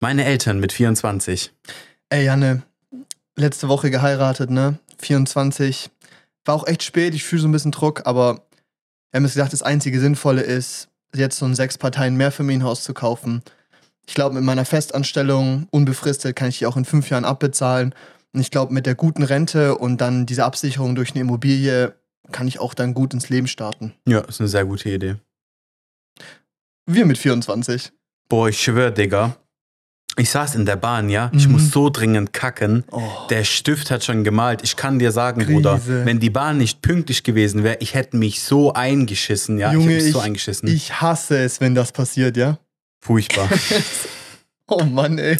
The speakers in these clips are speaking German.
Meine Eltern mit 24. Ey, Janne, letzte Woche geheiratet, ne? 24. War auch echt spät, ich fühle so ein bisschen Druck, aber wir haben uns gedacht, das einzige Sinnvolle ist, jetzt so ein sechs Parteien Mehrfamilienhaus zu kaufen. Ich glaube, mit meiner Festanstellung, unbefristet, kann ich die auch in fünf Jahren abbezahlen. Und ich glaube, mit der guten Rente und dann dieser Absicherung durch eine Immobilie kann ich auch dann gut ins Leben starten. Ja, ist eine sehr gute Idee. Wir mit 24. Boah, ich schwör, Digga. Ich saß in der Bahn, ja. Ich Mhm. muss so dringend kacken. Oh. Der Stift hat schon gemalt. Ich kann dir sagen, Krise. Bruder, wenn die Bahn nicht pünktlich gewesen wäre, ich hätte mich so eingeschissen, ja. Junge, ich hätte mich so eingeschissen. Ich hasse es, wenn das passiert, ja? Furchtbar. Oh Mann, ey.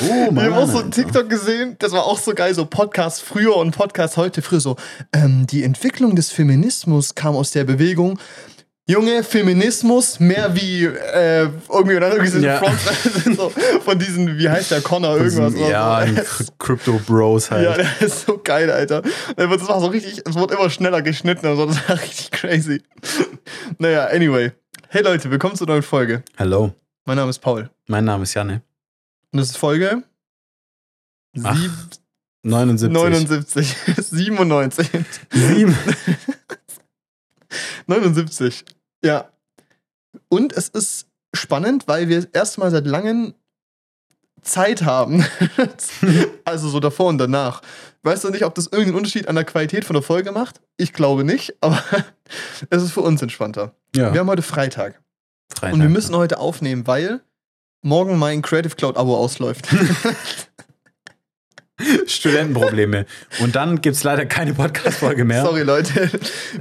Oh, ich habe auch so Alter. ein TikTok gesehen, das war auch so geil, so Podcast früher und Podcast heute. Früher so, ähm, die Entwicklung des Feminismus kam aus der Bewegung. Junge, Feminismus, mehr wie äh, irgendwie, dann irgendwie so, Ja. Front, so von diesen, wie heißt der, Connor, irgendwas. oder ja, so. Crypto Bros halt. Ja, der ist so geil, Alter. Das war so richtig, es wurde immer schneller geschnitten und so, das war richtig crazy. Naja, anyway. Hey Leute, willkommen zur neuen Folge. Hallo, Mein Name ist Paul. mein Name ist Janne. Und das ist Folge Ach, sieb- 79. 79, 97, Sieben. 79. Ja. Und es ist spannend, weil wir erstmal seit langem Zeit haben. also so davor und danach. Weißt du nicht, ob das irgendeinen Unterschied an der Qualität von der Folge macht? Ich glaube nicht, aber es ist für uns entspannter. Ja, Wir haben heute Freitag Freitag. und wir müssen heute aufnehmen, weil morgen mein Creative Cloud Abo ausläuft. Studentenprobleme. Und dann gibt es leider keine Podcast-Folge mehr. Sorry Leute,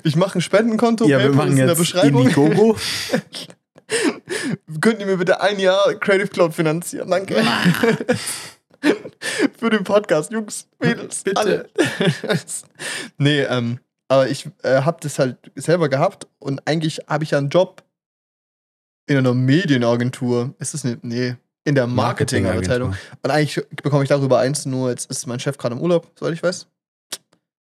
ich mache ein Spendenkonto. Ja, wir machen in jetzt Beschreibung. Indiegogo. Könnt ihr mir bitte ein Jahr Creative Cloud finanzieren? Danke. Für den Podcast, Jungs, Mädels, Bitte. alle. nee, ähm, aber ich äh, habe das halt selber gehabt und eigentlich habe ich ja einen Job in einer Medienagentur. Ist das eine, nee, in der Marketingabteilung. Und eigentlich bekomme ich darüber eins, nur jetzt ist mein Chef gerade im Urlaub, soweit ich weiß.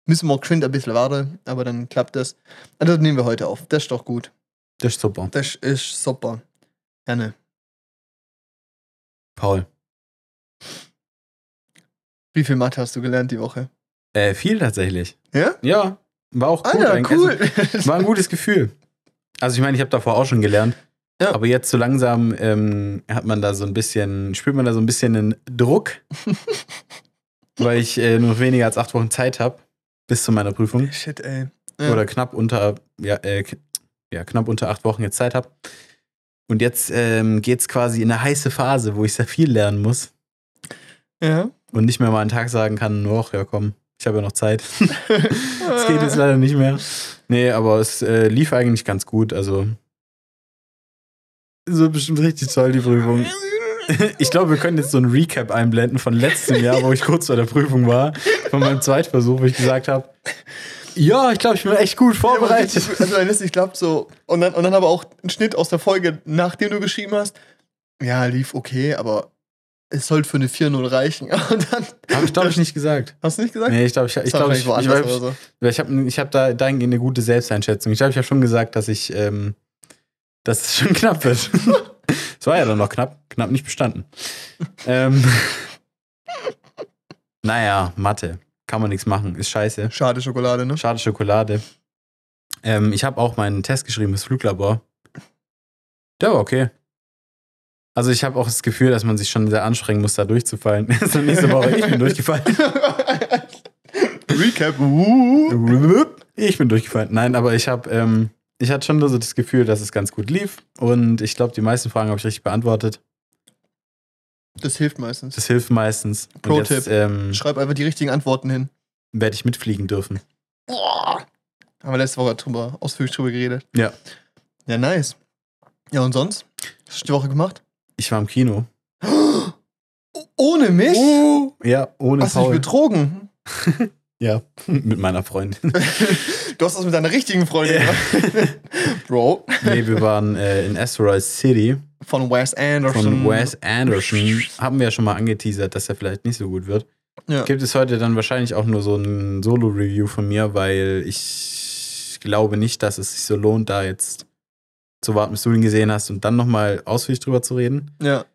Müssen wir geschwind ein bisschen warten, aber dann klappt das. Und das nehmen wir heute auf. Das ist doch gut. Das ist super. Das ist super. Gerne. Paul. Wie viel Mathe hast du gelernt die Woche? Äh, viel tatsächlich. Ja? Ja, war auch gut. Alter, cool. Also, war ein gutes Gefühl. Also ich meine, ich habe davor auch schon gelernt. Ja. Aber jetzt so langsam ähm, hat man da so ein bisschen, spürt man da so ein bisschen einen Druck, weil ich äh, nur weniger als acht Wochen Zeit habe bis zu meiner Prüfung. Shit, ey. Ja. Oder knapp unter, ja, äh, ja, knapp unter acht Wochen jetzt Zeit habe. Und jetzt ähm, geht es quasi in eine heiße Phase, wo ich sehr viel lernen muss ja. und nicht mehr mal einen Tag sagen kann, noch, ja komm, ich habe ja noch Zeit. Das geht jetzt leider nicht mehr. Nee, aber es äh, lief eigentlich ganz gut. Also. So bestimmt richtig toll, die Prüfung. Ich glaube, wir können jetzt so ein Recap einblenden von letztem Jahr, wo ich kurz vor der Prüfung war. Von meinem Zweitversuch, wo ich gesagt habe: Ja, ich glaube, ich bin echt gut vorbereitet. Also, wenn es nicht klappt, so. Und dann, und dann aber auch ein Schnitt aus der Folge, nachdem du geschrieben hast. Ja, lief okay, aber es sollte für eine 4-0 reichen. Und dann. Habe ich, glaube ich, nicht gesagt. Hast du nicht gesagt? Nee, ich glaube, ich, ich, glaub, ich, ich, ich, oder so. ich habe ich hab da dahingehend eine gute Selbsteinschätzung. Ich glaube, ich habe schon gesagt, dass ich, ähm, dass es schon knapp wird. Es war ja dann noch knapp, knapp nicht bestanden. ähm, naja, Mathe. Kann man nichts machen. Ist scheiße. Schade Schokolade, ne? Schade Schokolade. Ähm, ich habe auch meinen Test geschrieben, das Fluglabor. Der war okay. Also ich habe auch das Gefühl, dass man sich schon sehr anstrengen muss, da durchzufallen. so nächste Woche, ich bin durchgefallen. Recap. Ich bin durchgefallen. Nein, aber ich habe, ähm, ich hatte schon so das Gefühl, dass es ganz gut lief. Und ich glaube, die meisten Fragen habe ich richtig beantwortet. Das hilft meistens. Das hilft meistens. Pro-Tipp. ähm, Schreib einfach die richtigen Antworten hin. werde ich mitfliegen dürfen. Boah. Haben wir letzte Woche drüber, ausführlich drüber geredet. Ja. Ja, nice. Ja, und sonst? Was hast du die Woche gemacht? Ich war im Kino. Ohne mich? Ja, ohne Hast du mich Paul. betrogen? Ja, mit meiner Freundin. Du hast das mit deiner richtigen Freundin gemacht. Bro. nee, wir waren äh, in Asteroid City Von Wes Anderson. von Wes Anderson. Haben wir ja schon mal angeteasert, dass er vielleicht nicht so gut wird. Ja. Gibt es heute dann wahrscheinlich auch nur so ein Solo-Review von mir, weil ich glaube nicht, dass es sich so lohnt, da jetzt zu warten, bis du ihn gesehen hast und dann nochmal ausführlich drüber zu reden. ja.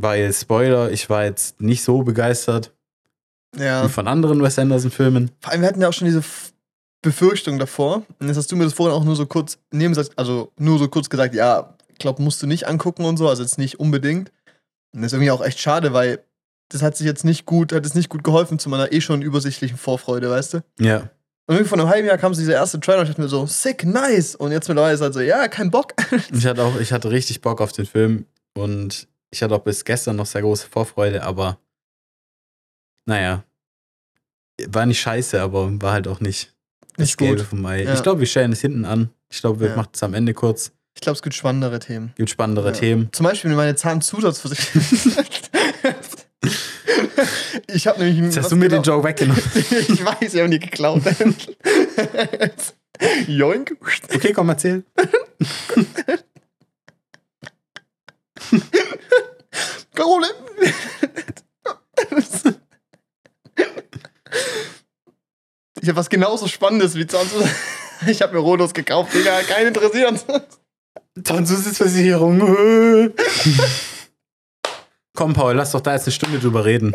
Weil, Spoiler, ich war jetzt nicht so begeistert Ja. wie von anderen Wes Anderson-Filmen. Vor allem, wir hatten ja auch schon diese Befürchtung davor. Und jetzt hast du mir das vorhin auch nur so kurz nebensatz, also nur so kurz gesagt, ja, ich glaube, musst du nicht angucken und so, also jetzt nicht unbedingt. Und das ist irgendwie auch echt schade, weil das hat sich jetzt nicht gut, hat es nicht gut geholfen zu meiner eh schon übersichtlichen Vorfreude, weißt du? Ja. Und irgendwie vor einem halben Jahr kam so dieser erste Trailer und ich dachte mir so, sick, nice. Und jetzt mittlerweile ist halt so, ja, kein Bock. Ich hatte auch, ich hatte richtig Bock auf den Film und ich hatte auch bis gestern noch sehr große Vorfreude, aber naja. War nicht scheiße, aber war halt auch nicht das gut. Vom Ei. Ja. Ich glaube, wir stellen es hinten an. Ich glaube, wir Ja. machen es am Ende kurz. Ich glaube, es gibt spannendere Themen. Gibt spannendere Ja. Themen. Zum Beispiel meine Zahnzusatzversicherung. ich habe nämlich. Jetzt hast du mir genau- den Joke weggenommen. ich weiß, ich habe die geklaut. Joink. Okay, komm, erzähl. Carole. Ich habe was genauso Spannendes wie Zahnzusatzversicherung. Ich habe mir Rodos gekauft, Digga. Keinen interessiert. Zahnzusatzversicherung. komm, Paul, lass doch da jetzt eine Stunde drüber reden.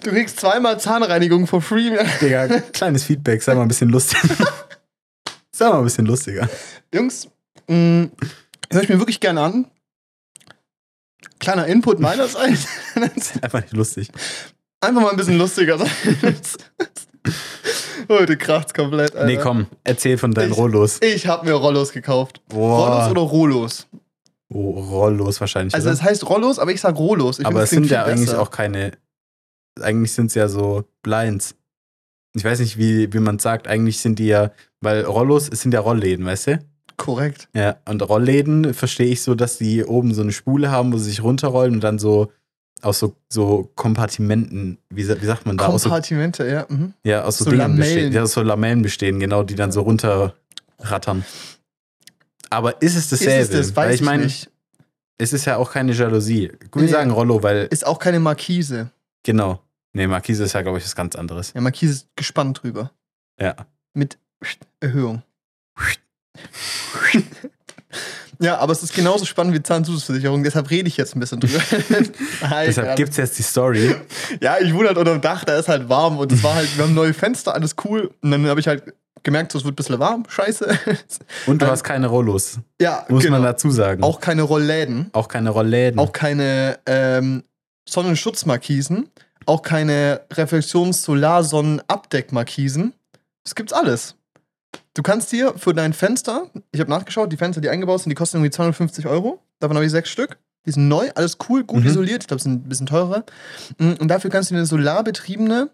Du kriegst zweimal Zahnreinigung for free. Digga, kleines Feedback, sei mal ein bisschen lustig. sei mal ein bisschen lustiger. Jungs, mh, höre ich mir wirklich gerne an. Kleiner Input meinerseits. Einfach nicht lustig. Einfach mal ein bisschen lustiger sein. Heute kracht's komplett. Alter. Nee, komm, erzähl von deinen Ich- Rollos. Ich habe mir Rollos gekauft. Boah. Rollos oder Rollos? Oh, Rollos wahrscheinlich. Also oder? es heißt Rollos, aber ich sag Rollos. Ich Aber es sind ja viel eigentlich besser. auch keine. Eigentlich sind es ja so Blinds. Ich weiß nicht, wie, wie man sagt. Eigentlich sind die ja, weil Rollos es sind ja Rollläden, weißt du? Korrekt. Ja. Und Rollläden verstehe ich so, dass die oben so eine Spule haben, wo sie sich runterrollen und dann so aus so, so Kompartimenten, wie, wie sagt man da? Aus so, Kompartimente, ja. Mhm. ja, aus so, so Dingen Lamellen. bestehen. Ja, aus so Lamellen bestehen, genau, die dann so runterrattern. Aber ist es dasselbe? Ist es das? Weiß weil ich, ich meine, es ist ja auch keine Jalousie. Wir Nee. sagen Rollo, weil, Ist auch keine Markise. genau. Nee, Markise ist ja, glaube ich, was ganz anderes. Ja, Markise ist gespannt drüber. Ja. Mit Erhöhung. Ja, aber es ist genauso spannend wie Zahnzusatzversicherung, deshalb rede ich jetzt ein bisschen drüber. Deshalb gibt es jetzt die Story. Ja, ich wohne halt unter dem Dach, da ist halt warm und es war halt, wir haben neue Fenster, alles cool. Und dann habe ich halt gemerkt, so, es wird ein bisschen warm, scheiße. Und du Ähm, hast keine Rollos, ja, muss genau. man dazu sagen. Auch keine Rollläden, auch keine Rollläden. auch keine ähm, Sonnenschutzmarkisen, auch keine Reflexions-Solar-Sonnen-Abdeckmarkisen. Das gibt's alles. Du kannst dir für dein Fenster, ich habe nachgeschaut, die Fenster, die eingebaut sind, die kosten irgendwie 250 Euro. Davon habe ich sechs Stück. Die sind neu, alles cool, gut Mhm. isoliert. Ich glaube, sind ein bisschen teurer. Mm, Und dafür kannst du dir eine solarbetriebene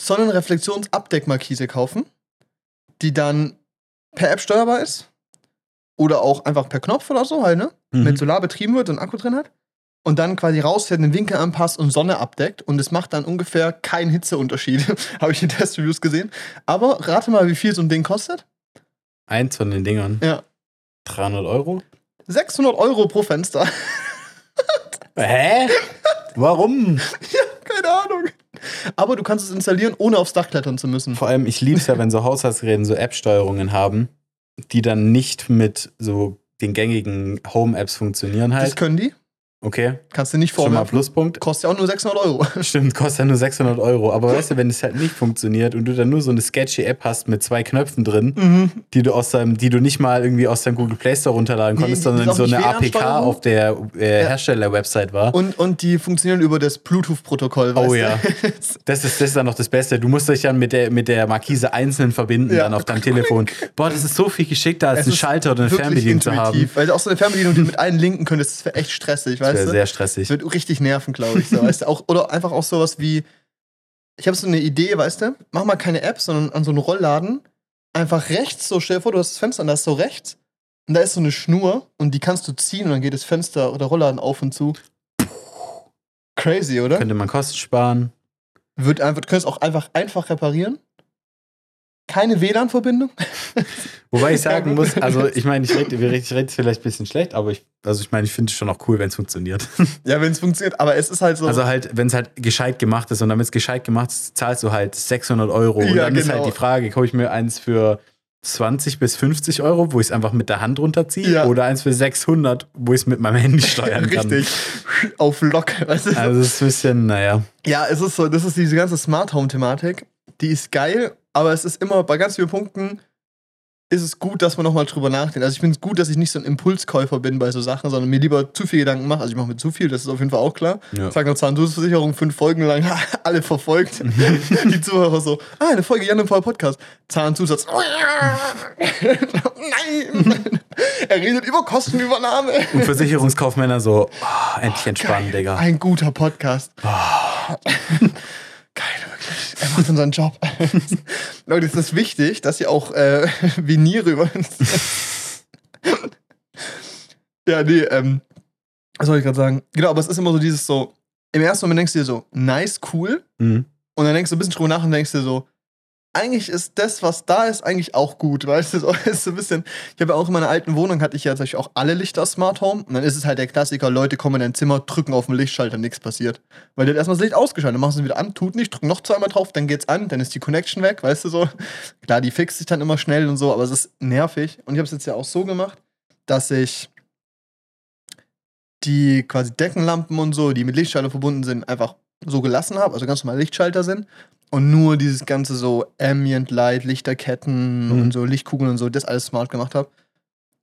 Sonnenreflexionsabdeckmarkise kaufen, die dann per App steuerbar ist. Oder auch einfach per Knopf oder so halt, ne? Mhm. Mit Solar betrieben wird und Akku drin hat. Und dann quasi rausfährt, den Winkel anpasst und Sonne abdeckt. Und es macht dann ungefähr keinen Hitzeunterschied. Habe ich in Testreviews gesehen. Aber rate mal, wie viel so ein Ding kostet. Eins von den Dingern. Ja. 300 Euro? 600 Euro pro Fenster. Hä? Warum? Keine Ahnung. Aber du kannst es installieren, ohne aufs Dach klettern zu müssen. Vor allem, ich liebe es ja, wenn so Haushaltsgeräte so App-Steuerungen haben, die dann nicht mit so den gängigen Home-Apps funktionieren Das halt. können die. Okay, Kannst du nicht schon mal vorwerfen. Pluspunkt. Kostet ja auch nur 600 Euro. Stimmt, kostet ja nur 600 Euro. Aber weißt du, wenn es halt nicht funktioniert und du dann nur so eine sketchy App hast mit zwei Knöpfen drin, Mhm. die du aus deinem, die du nicht mal irgendwie aus deinem Google Play Store runterladen Nee, konntest, ist sondern so eine APK auf der äh, Ja. Hersteller-Website war. Und, und die funktionieren über das Bluetooth-Protokoll. Oh weißt ja. Das ist, das ist dann noch das Beste. Du musst dich dann mit der, mit der Markise einzeln verbinden, Ja. dann auf deinem Telefon. Boah, das ist so viel geschickter, als Es einen ist Schalter oder eine Fernbedienung zu haben. intuitiv. Weil auch so eine Fernbedienung, die du mit allen linken könntest, das wäre echt stressig, Das weißt wäre du? sehr stressig. Das wird richtig nerven, glaube ich. So, weißt du? auch, oder einfach auch sowas wie, ich habe so eine Idee, weißt du? Mach mal keine App, sondern an so einen Rollladen einfach rechts, so stell dir vor, du hast das Fenster und da ist so rechts und da ist so eine Schnur und die kannst du ziehen und dann geht das Fenster oder Rollladen auf und zu. Crazy, oder? Könnte man Kosten sparen. Wird einfach, du könntest auch einfach einfach reparieren. Keine WLAN-Verbindung. Wobei ich sagen muss, also ich meine, ich rede ich rede vielleicht ein bisschen schlecht, aber ich, also ich meine, ich finde es schon auch cool, wenn es funktioniert. Ja, wenn es funktioniert, aber es ist halt so. Also halt, wenn es halt gescheit gemacht ist und damit es gescheit gemacht ist, zahlst du halt 600 Euro. Und Ja, dann ist genau. halt die Frage, kaufe ich mir eins für 20 bis 50 Euro, wo ich es einfach mit der Hand runterziehe, Ja. oder eins für 600, wo ich es mit meinem Handy steuern kann. Richtig. Auf Lock. Weißt du? Also, es ist ein bisschen, naja. Ja, es ist so, das ist diese ganze Smart Home Thematik. Die ist geil, aber es ist immer bei ganz vielen Punkten ist es gut, dass man nochmal drüber nachdenkt. Also ich finde es gut, dass ich nicht so ein Impulskäufer bin bei so Sachen, sondern mir lieber zu viel Gedanken mache. Also ich mache mir zu viel, das ist auf jeden Fall auch klar. Ja. Sage noch Zahnzusatzversicherung, fünf Folgen lang, alle verfolgt. Die Zuhörer so, ah, eine Folge Jan und Paul Podcast. Zahnzusatz. Nein! er redet über Kostenübernahme. Und Versicherungskaufmänner so, oh, endlich entspannen, Digga. Ein guter Podcast. Er macht unseren Job. Leute, es ist wichtig, dass ihr auch äh, Viniere über uns. ja, nee, ähm. Was soll ich gerade sagen? Genau, aber es ist immer so dieses so. Im ersten Moment denkst du dir so, nice, cool. Mhm. Und dann denkst du ein bisschen drüber nach und denkst dir so, eigentlich ist das, was da ist, eigentlich auch gut. Weißt du, ist so ein bisschen. Ich habe ja auch in meiner alten Wohnung hatte ich ja tatsächlich auch alle Lichter Smart Home. Und dann ist es halt der Klassiker: Leute kommen in dein Zimmer, drücken auf den Lichtschalter, nichts passiert. Weil die hat erstmal das Licht ausgeschaltet, dann machen sie es wieder an, tut nicht, drücken noch zweimal drauf, dann geht's an, dann ist die Connection weg, weißt du so. Klar, die fixt sich dann immer schnell und so, aber es ist nervig. Und ich habe es jetzt ja auch so gemacht, dass ich die quasi Deckenlampen und so, die mit Lichtschalter verbunden sind, einfach so gelassen habe, also ganz normal Lichtschalter sind. Und nur dieses ganze so Ambient Light, Lichterketten Mhm. und so Lichtkugeln und so, das alles smart gemacht habe.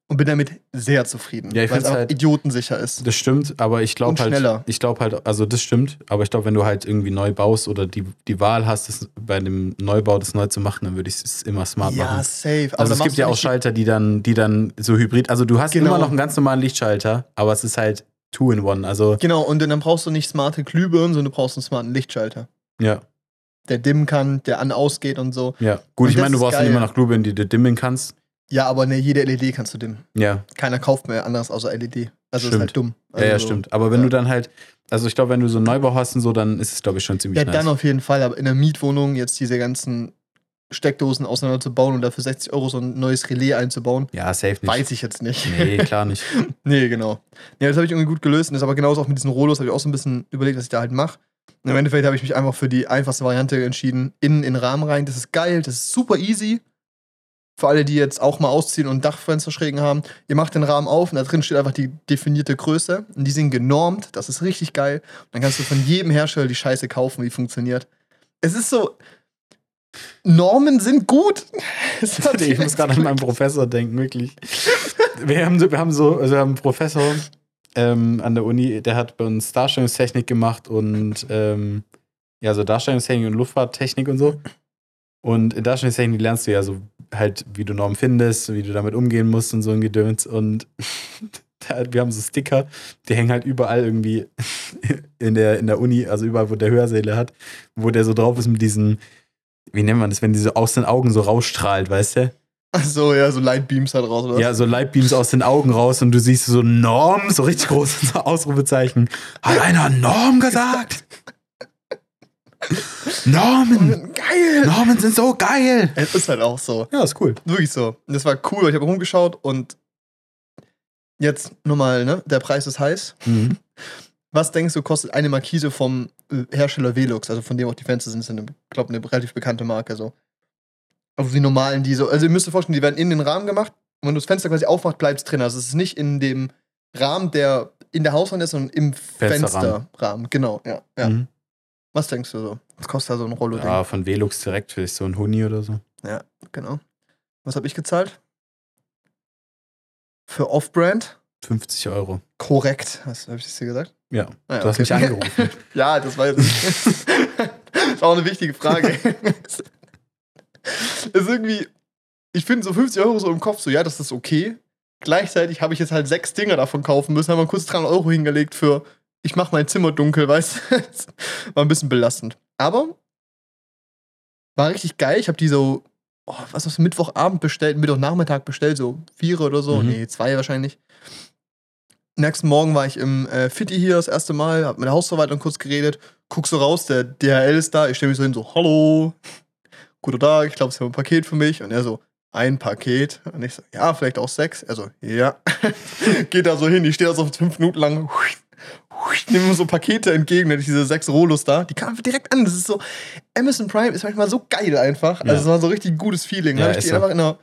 Und bin damit sehr zufrieden. Ja, ich weil es halt- idiotensicher ist. Das stimmt, aber ich glaube halt, schneller. ich glaube halt, also das stimmt, aber ich glaube, wenn du halt irgendwie neu baust oder die, die Wahl hast, das bei dem Neubau das neu zu machen, dann würde ich es immer smart Ja, machen. safe. Also da es gibt ja auch Schalter, die dann, die dann so hybrid, also du hast Genau. immer noch einen ganz normalen Lichtschalter, aber es ist halt two in one. Also Genau, und dann brauchst du nicht smarte Glühbirnen, sondern du brauchst einen smarten Lichtschalter. ja, Der dimmen kann, der an ausgeht und so. ja. Gut, Und ich meine, du ist brauchst immer noch Glühbirnen, die du dimmen kannst. Ja, aber ne, jede LED kannst du dimmen. Ja, Keiner kauft mehr anderes außer LED. Also ist Stimmt. halt dumm. ja, ja, Also, stimmt. Aber wenn ja. du dann halt, also ich glaube, wenn du so einen Neubau hast und so, dann ist es, glaube ich, schon ziemlich Ja, nice. dann auf jeden Fall, aber in der Mietwohnung jetzt diese ganzen Steckdosen auseinanderzubauen und dafür 60 Euro so ein neues Relais einzubauen, ja, safe nicht. weiß ich jetzt nicht. Nee, klar nicht. nee, genau. Ja, das habe ich irgendwie gut gelöst. Und das aber genauso auch mit diesen Rollos habe ich auch so ein bisschen überlegt, was ich da halt mache. Und im Endeffekt habe ich mich einfach für die einfachste Variante entschieden. Innen in den Rahmen rein. Das ist geil, das ist super easy. Für alle, die jetzt auch mal ausziehen und Dachfensterschrägen haben. Ihr macht den Rahmen auf und da drin steht einfach die definierte Größe. Und die sind genormt. Das ist richtig geil. Und dann kannst du von jedem Hersteller die Scheiße kaufen, wie funktioniert. Es ist so. Normen sind gut. Ich muss gerade an meinen Professor denken, wirklich. Wir haben so, wir haben so also wir haben einen Professor ähm, an der Uni, der hat bei uns Darstellungstechnik gemacht und ähm, ja, so Darstellungstechnik und Luftfahrttechnik und so. Und in Darstellungstechnik lernst du ja so halt, wie du Normen findest, wie du damit umgehen musst und so ein Gedöns. Und wir haben so Sticker, die hängen halt überall irgendwie in der, in der Uni, also überall, wo der Hörsäle hat, wo der so drauf ist mit diesen, wie nennt man das, wenn die so aus den Augen so rausstrahlt, weißt du? Ach so, ja, so Lightbeams da draus, oder? Ja, so Lightbeams aus den Augen raus und du siehst so Norm, so richtig große Ausrufezeichen. Hat einer Norm gesagt? Normen! Geil! Normen sind so geil! Es ist halt auch so. Ja, ist cool. Wirklich so. Das war cool, weil ich habe rumgeschaut und jetzt nochmal, ne? Der Preis ist heiß. Mhm. Was denkst du, kostet eine Markise vom äh, Hersteller Velux, also von dem auch die Fenster sind, sind, glaube eine relativ bekannte Marke so. Also die normalen, die so, also ihr müsst euch vorstellen, die werden in den Rahmen gemacht und wenn du das Fenster quasi aufmachst, bleibt es drin. Also es ist nicht in dem Rahmen, der in der Hauswand ist, sondern im Fensterrahmen. Fensterrahmen. Genau, ja. ja. Mhm. Was denkst du so? Was kostet da so ein Rollo? Ja, von Velux direkt vielleicht so ein Huni oder so. Ja, genau. Was habe ich gezahlt? Für Off-Brand? 50 Euro. Korrekt. Hast habe ich das dir gesagt? Ja. Ah, ja, Du hast okay. mich angerufen. ja, das war jetzt. das ist auch eine wichtige Frage. Ist irgendwie. Ich finde so 50 Euro so im Kopf, so ja, das ist okay. Gleichzeitig habe ich jetzt halt sechs Dinger davon kaufen müssen, haben wir kurz 300 Euro hingelegt für, ich mache mein Zimmer dunkel, weißt du? War ein bisschen belastend. Aber war richtig geil. Ich habe die so, oh, was hast du, Mittwochabend bestellt, Mittwochnachmittag bestellt, so vier oder so. Mhm. Nee, zwei wahrscheinlich. Nächsten Morgen war ich im äh, Fitti hier das erste Mal, hab mit der Hausverwaltung kurz geredet. Guck so raus, der DHL ist da. Ich stelle mich so hin, so, hallo, guten Tag, ich glaube, Sie haben ein Paket für mich. Und er so, ein Paket. Und ich so, ja, vielleicht auch sechs. Er so, ja. Geht da so hin, ich stehe da so fünf Minuten lang. Nehme mir so Pakete entgegen, hatte ich diese sechs Rolos da. Die kamen direkt an. Das ist so, Amazon Prime ist manchmal so geil einfach. Ja. Also es war so richtig gutes Feeling. Ja, Dann habe ich die so. einfach in einer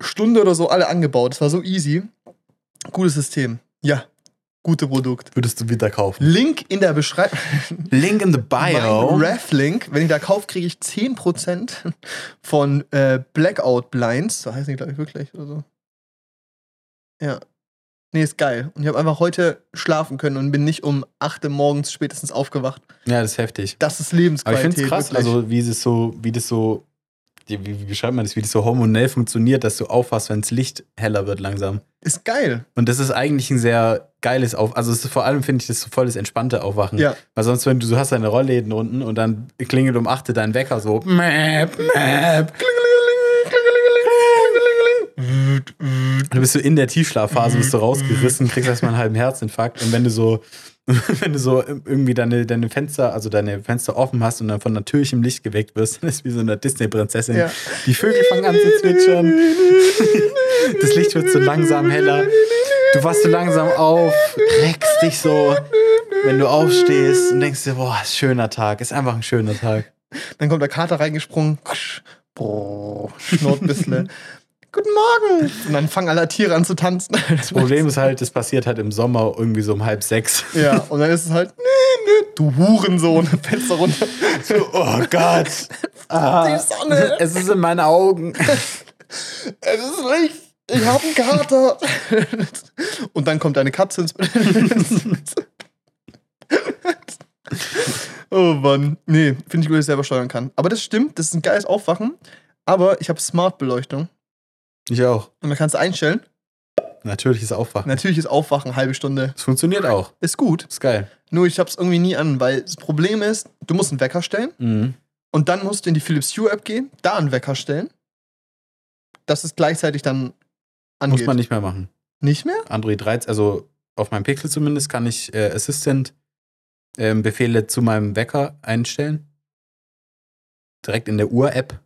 Stunde oder so alle angebaut. Das war so easy. Gutes System. Ja, gute Produkt. Würdest du wieder kaufen? Link in der Beschreibung. Link in the bio. Ref-Link. Wenn ich da kaufe, kriege ich 10% von äh, Blackout Blinds. So heißt die, glaube ich, wirklich. Oder so. Ja. Nee, ist geil. Und ich habe einfach heute schlafen können und bin nicht um 8 Uhr morgens spätestens aufgewacht. Ja, das ist heftig. Das ist Aber ich Lebensqualität. finde es krass, wirklich. also wie es so, wie das so, wie, wie beschreibt man das, wie das so hormonell funktioniert, dass du aufwachst, wenn das Licht heller wird langsam. ist geil. Und das ist eigentlich ein sehr geiles Auf, also vor allem finde ich das so voll das entspannte Aufwachen. Ja. Weil sonst, wenn du, du hast deine Rollläden unten und dann klingelt um 8 Uhr dein Wecker so, mäp, mäp. Du bist so in der Tiefschlafphase, bist du rausgerissen, kriegst erstmal einen halben Herzinfarkt. Und wenn du so, wenn du so irgendwie deine, deine Fenster, also deine Fenster offen hast und dann von natürlichem Licht geweckt wirst, dann ist wie so eine Disney-Prinzessin. Ja. Die Vögel fangen an zu zwitschern. Das Licht wird so langsam heller. Du wachst so langsam auf, reckst dich so, wenn du aufstehst und denkst dir, boah, ist schöner Tag, ist einfach ein schöner Tag. Dann kommt der Kater reingesprungen. Brrr, Schnurrt ein bisschen. Guten Morgen! Und dann fangen alle Tiere an zu tanzen. Das Problem ist halt, das passiert halt im Sommer irgendwie so um halb sechs. Ja, und dann ist es halt, nee, nee, du Hurensohn, Fenster runter. So, oh Gott. Ah, Die Sonne. Es ist in meinen Augen. Es ist Licht. Ich hab einen Kater. Und dann kommt eine Katze ins Oh Mann. Nee, finde ich gut, dass ich selber steuern kann. Aber das stimmt, das ist ein geiles Aufwachen. Aber ich habe Smart-Beleuchtung. Ich auch. Und da kannst du einstellen. Natürliches Aufwachen. Natürlich ist Aufwachen halbe Stunde. Es funktioniert auch. Ist gut. Ist geil. Nur ich hab's irgendwie nie an, weil das Problem ist, du musst einen Wecker stellen Mhm. und dann musst du in die Philips Hue App gehen, da einen Wecker stellen. Dass es gleichzeitig dann angeht. Muss man nicht mehr machen. Nicht mehr? Android 13, also auf meinem Pixel zumindest, kann ich äh, Assistant ähm, Befehle zu meinem Wecker einstellen. Direkt in der Uhr-App.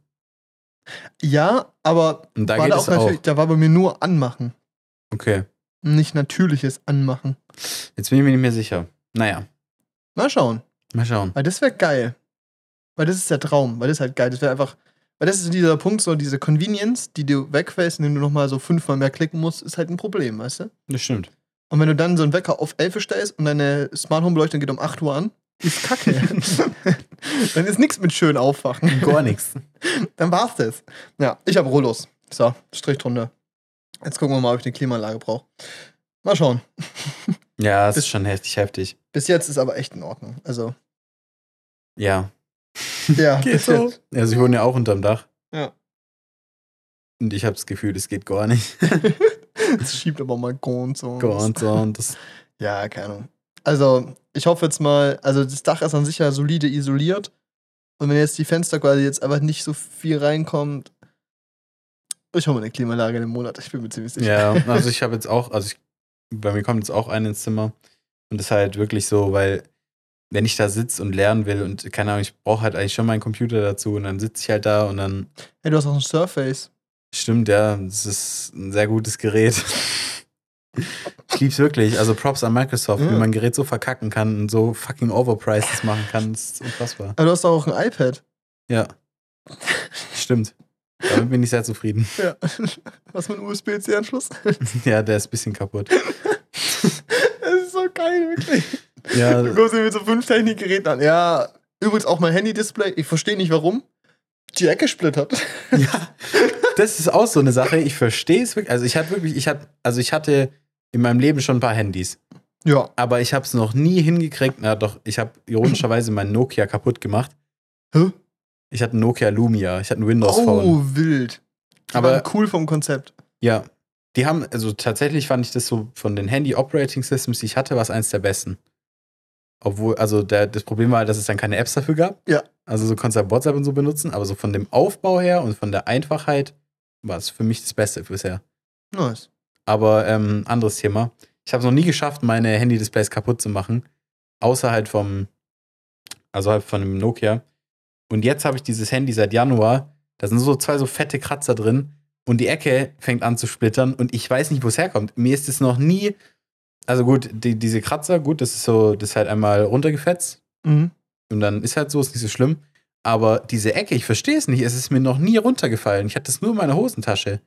Ja, aber da war da auch natürlich, auch. da war bei mir nur anmachen. Okay. Nicht natürliches Anmachen. Jetzt bin ich mir nicht mehr sicher. Naja, Mal schauen. mal schauen. Weil das wäre geil. Weil das ist der Traum. Weil das ist halt geil. Das wäre einfach. Weil das ist dieser Punkt, so diese Convenience, die du wegfällst, indem du nochmal so fünfmal mehr klicken musst, ist halt ein Problem, weißt du? Das stimmt. Und wenn du dann so einen Wecker auf 11 Uhr stellst und deine Smart Home Beleuchtung geht um 8 Uhr an, ist kacke. dann ist nichts mit schön aufwachen. Gar nichts. Dann war's das. Ja, ich habe Rollos. So, Strich drunter. Jetzt gucken wir mal, ob ich eine Klimaanlage brauche. Mal schauen. Ja, es ist schon heftig, heftig. Bis jetzt ist aber echt in Ordnung. Also, Ja. ja, Geht bis so. jetzt. Also ich wohne ja auch unterm Dach. Ja. Und ich habe das Gefühl, es geht gar nicht. Es schiebt aber mal Grund so. Gar und so. Und das, Ja, keine Ahnung. Also, ich hoffe jetzt mal, also das Dach ist an sich ja solide isoliert. Und wenn jetzt die Fenster quasi jetzt einfach nicht so viel reinkommt, ich hole mir eine Klimaanlage in einem Monat, ich bin mir ziemlich sicher. ja, also ich habe jetzt auch, also ich, bei mir kommt jetzt auch eine ins Zimmer. Und das ist halt wirklich so, weil wenn ich da sitze und lernen will und keine Ahnung, ich brauche halt eigentlich schon meinen Computer dazu und dann sitze ich halt da und dann Hey, du hast auch ein Surface. stimmt, ja, das ist ein sehr gutes Gerät. Ich lieb's wirklich. Also Props an Microsoft, Ja. wie man ein Gerät so verkacken kann und so fucking overprices machen kann. Das ist unfassbar. Aber du hast auch ein iPad. Ja. Stimmt. Damit bin ich sehr zufrieden. Ja. Was mit USB-C-Anschluss? Ja, der ist ein bisschen kaputt. Das ist so geil, wirklich. Ja, Du kommst mit so fünf Technikgeräten an. Ja, übrigens auch mein Handy-Display. Ich verstehe nicht warum. Die Ecke splittert. ja. Das ist auch so eine Sache. Ich verstehe es wirklich. Also ich hatte wirklich, ich hatte, also ich hatte in meinem Leben schon ein paar Handys. Ja. Aber ich habe es noch nie hingekriegt. Na doch, ich habe ironischerweise meinen Nokia kaputt gemacht. Hä? Ich hatte einen Nokia Lumia. Ich hatte ein Windows Phone. Oh, wild. Die Aber- cool vom Konzept. Ja. Die haben, also tatsächlich fand ich das so von den Handy-Operating-Systems, die ich hatte, war es eins der besten. Obwohl, also der, das Problem war, dass es dann keine Apps dafür gab. Ja. Also so konntest du WhatsApp und so benutzen, aber so von dem Aufbau her und von der Einfachheit war es für mich das Beste bisher. Nice. Aber ähm, anderes Thema. Ich habe es noch nie geschafft, meine Handy-Displays kaputt zu machen. Außer halt vom, also halt von dem Nokia. Und jetzt habe ich dieses Handy seit Januar. Da sind so zwei so fette Kratzer drin. Und die Ecke fängt an zu splittern. Und ich weiß nicht, wo es herkommt. Mir ist es noch nie. Also gut, die, diese Kratzer, gut, das ist so, das ist halt einmal runtergefetzt. Mhm. Und dann ist halt so, ist nicht so schlimm. Aber diese Ecke, ich verstehe es nicht. Es ist mir noch nie runtergefallen. Ich hatte es nur in meiner Hosentasche.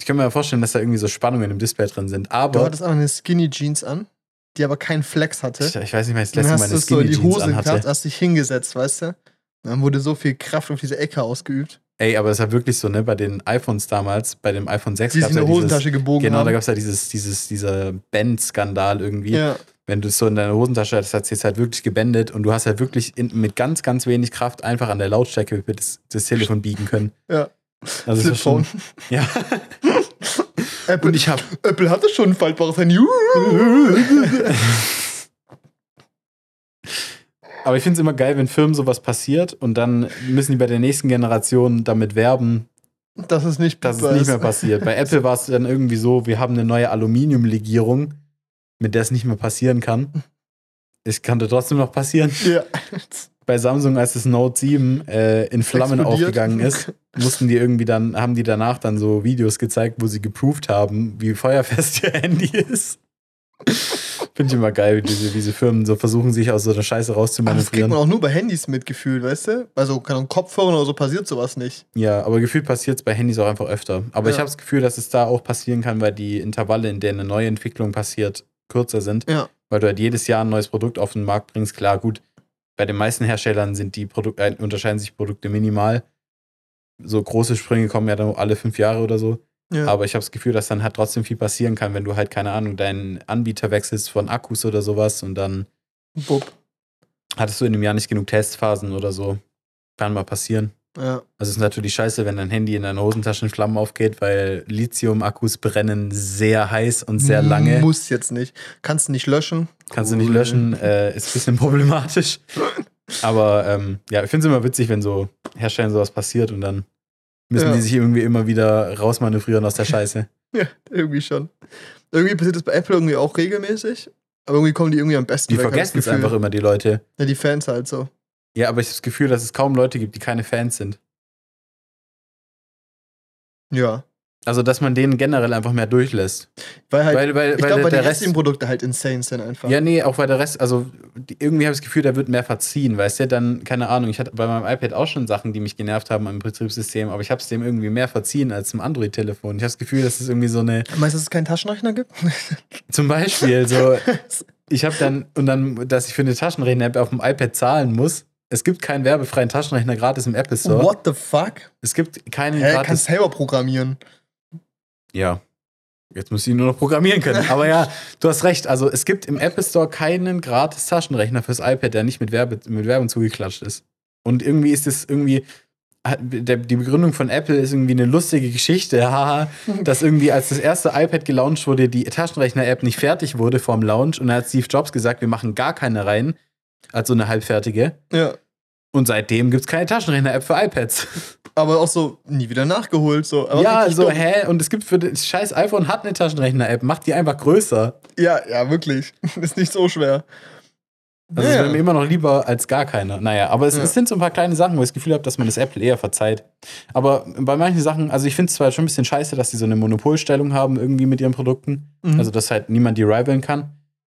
Ich kann mir vorstellen, dass da irgendwie so Spannungen im Display drin sind. Du Aber hattest aber eine Skinny Jeans an, die aber keinen Flex hatte. ich, ich weiß nicht, ich das letzte Mal du eine es so in Skinny die Jeans Hose gehabt, anhatte. hast dich hingesetzt, weißt du? Dann wurde so viel Kraft auf diese Ecke ausgeübt, Ey, aber es war wirklich so, ne, bei den iPhones damals, bei dem iPhone 6 die sich gab's in der ja dieses, Hosentasche gebogen Genau, da haben. gab es ja dieses, dieses, dieser Band-Skandal irgendwie. ja, Wenn du es so in deiner Hosentasche hattest, hat es halt wirklich gebändet und du hast halt wirklich in, mit ganz, ganz wenig Kraft einfach an der Lautstärke das, das Telefon biegen können. ja. Also es Flipphone. schon, ja. Apple, Und ich habe Apple hatte schon ein faltbares Handy. Aber ich finde es immer geil, wenn Firmen sowas passiert und dann müssen die bei der nächsten Generation damit werben, Das ist nicht dass es nicht mehr passiert. Bei Apple war es dann irgendwie so, wir haben eine neue Aluminiumlegierung, mit der es nicht mehr passieren kann. Es konnte trotzdem noch passieren. Ja. Bei Samsung, als das Note 7 äh, in Flammen Explodiert. aufgegangen ist, mussten die irgendwie dann, haben die danach dann so Videos gezeigt, wo sie geproved haben, wie feuerfest ihr Handy ist. Finde ich immer geil, wie diese, diese Firmen so versuchen, sich aus so einer Scheiße Aber das kriegt rauszumanövrieren. man auch nur bei Handys mitgefühlt, weißt du? Also keine Ahnung, Kopfhörern oder so passiert sowas nicht. Ja, aber gefühlt passiert es bei Handys auch einfach öfter. Aber ich Ja. habe das Gefühl, dass es da auch passieren kann, weil die Intervalle, in denen eine neue Entwicklung passiert, kürzer sind. Ja. Weil du halt jedes Jahr ein neues Produkt auf den Markt bringst. Klar, gut, bei den meisten Herstellern sind die Produkte, äh, unterscheiden sich Produkte minimal. So große Sprünge kommen ja dann alle fünf Jahre oder so. Ja. Aber ich habe das Gefühl, dass dann halt trotzdem viel passieren kann, wenn du halt, keine Ahnung, deinen Anbieter wechselst von Akkus oder sowas und dann Bub. hattest du in einem Jahr nicht genug Testphasen oder so. Kann mal passieren. Ja. Also es ist natürlich scheiße, wenn dein Handy in deiner Hosentasche in Flammen aufgeht, weil Lithium-Akkus brennen sehr heiß und sehr lange. Muss jetzt nicht. Kannst du nicht löschen. Kannst du nicht Cool. löschen, äh, ist ein bisschen problematisch. Aber ähm, ja, ich finde es immer witzig, wenn so Herstellern sowas passiert und dann müssen Ja. die sich irgendwie immer wieder rausmanövrieren aus der Scheiße. Ja, irgendwie schon. Irgendwie passiert das bei Apple irgendwie auch regelmäßig. Aber irgendwie kommen die irgendwie am besten Die vergessen es einfach immer, die Leute. Ja, die Fans halt so. Ja, aber ich habe das Gefühl, dass es kaum Leute gibt, die keine Fans sind. Ja. Also, dass man denen generell einfach mehr durchlässt. Weil halt, weil weil, ich weil glaube, weil die der Rest. restlichen Produkte halt insane sind einfach. Ja, nee, auch weil der Rest, also die, irgendwie habe ich das Gefühl, da wird mehr verziehen, weißt du, dann, keine Ahnung, ich hatte bei meinem iPad auch schon Sachen, die mich genervt haben am Betriebssystem, aber ich habe es dem irgendwie mehr verziehen als zum Android-Telefon. Ich habe das Gefühl, dass es irgendwie so eine, Meinst du, dass es keinen Taschenrechner gibt? zum Beispiel so, ich habe dann, und dann, dass ich für eine Taschenrechner-App auf dem iPad zahlen muss. Es gibt keinen werbefreien Taschenrechner gratis im Apple Store. What the fuck? Es gibt keinen Hä, gratis. kannst selber programmieren. Ja. Jetzt muss ich nur noch programmieren können. Aber ja, du hast recht. Also es gibt im Apple Store keinen gratis Taschenrechner fürs iPad, der nicht mit, Werbe, mit Werbung zugeklatscht ist. Und irgendwie ist es irgendwie. Die Begründung von Apple ist irgendwie eine lustige Geschichte, haha, dass irgendwie als das erste iPad gelauncht wurde, die Taschenrechner-App nicht fertig wurde vorm Launch und dann hat Steve Jobs gesagt, wir machen gar keine rein, als so eine halbfertige. Ja. Und seitdem gibt es keine Taschenrechner-App für iPads. Aber auch so nie wieder nachgeholt. So. Aber ja, so, dumm. hä? Und es gibt für das scheiß iPhone hat eine Taschenrechner-App, macht die einfach größer. Ja, ja, wirklich. Ist nicht so schwer. Also Ja. es wäre mir immer noch lieber als gar keiner. Naja, aber es, Ja. es sind so ein paar kleine Sachen, wo ich das Gefühl habe, dass man das Apple eher verzeiht. Aber bei manchen Sachen, also ich finde es zwar schon ein bisschen scheiße, dass die so eine Monopolstellung haben irgendwie mit ihren Produkten. Mhm. Also dass halt niemand die rivalen kann.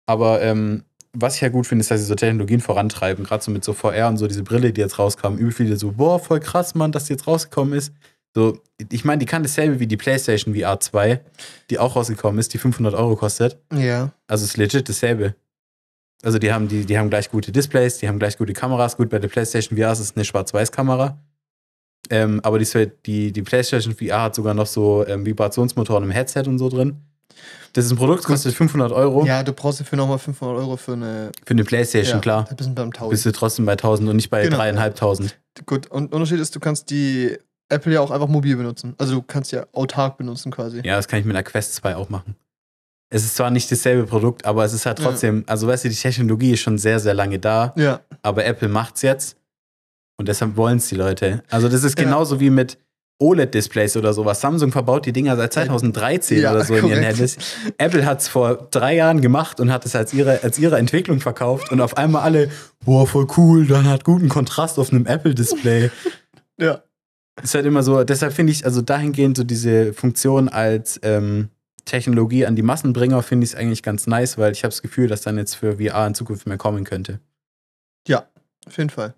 Aber ähm, was ich ja gut finde, ist, dass sie so Technologien vorantreiben. Gerade so mit so VR und so diese Brille, die jetzt rauskam. Übel viele so, boah, voll krass, Mann, dass die jetzt rausgekommen ist. So, ich meine, die kann dasselbe wie die PlayStation VR 2, die auch rausgekommen ist, die 500 Euro kostet. ja. Also es ist legit dasselbe. Also die haben, die, die haben gleich gute Displays, die haben gleich gute Kameras. Gut, bei der PlayStation VR ist es eine Schwarz-Weiß-Kamera. Ähm, aber die, die, die PlayStation VR hat sogar noch so ähm, Vibrationsmotoren im Headset und so drin. Das ist ein Produkt, das kostet 500 Euro. Ja, du brauchst dafür nochmal 500 Euro für eine. Für eine PlayStation, ja, klar. Da bist du beim 1000. Bist du trotzdem bei 1000 und nicht bei Genau. dreieinhalbtausend. Gut, und Unterschied ist, du kannst die Apple ja auch einfach mobil benutzen. Also du kannst ja autark benutzen quasi. Ja, das kann ich mit einer Quest 2 auch machen. Es ist zwar nicht dasselbe Produkt, aber es ist halt Ja. trotzdem, also weißt du, die Technologie ist schon sehr, sehr lange da. Ja. aber Apple macht's jetzt und deshalb wollen es die Leute. Also das ist Ja. genauso wie mit OLED-Displays oder sowas. Samsung verbaut die Dinger seit 2013 Ja, oder so in ihren korrekt. Handys. Apple hat's vor drei Jahren gemacht und hat es als ihre, als ihre Entwicklung verkauft und auf einmal alle, boah, voll cool, dann hat guten Kontrast auf einem Apple-Display. Ja. ist halt immer so, deshalb finde ich, also dahingehend so diese Funktion als ähm, Technologie an die Massenbringer, finde ich es eigentlich ganz nice, weil ich habe das Gefühl, dass dann jetzt für VR in Zukunft mehr kommen könnte. Auf jeden Fall.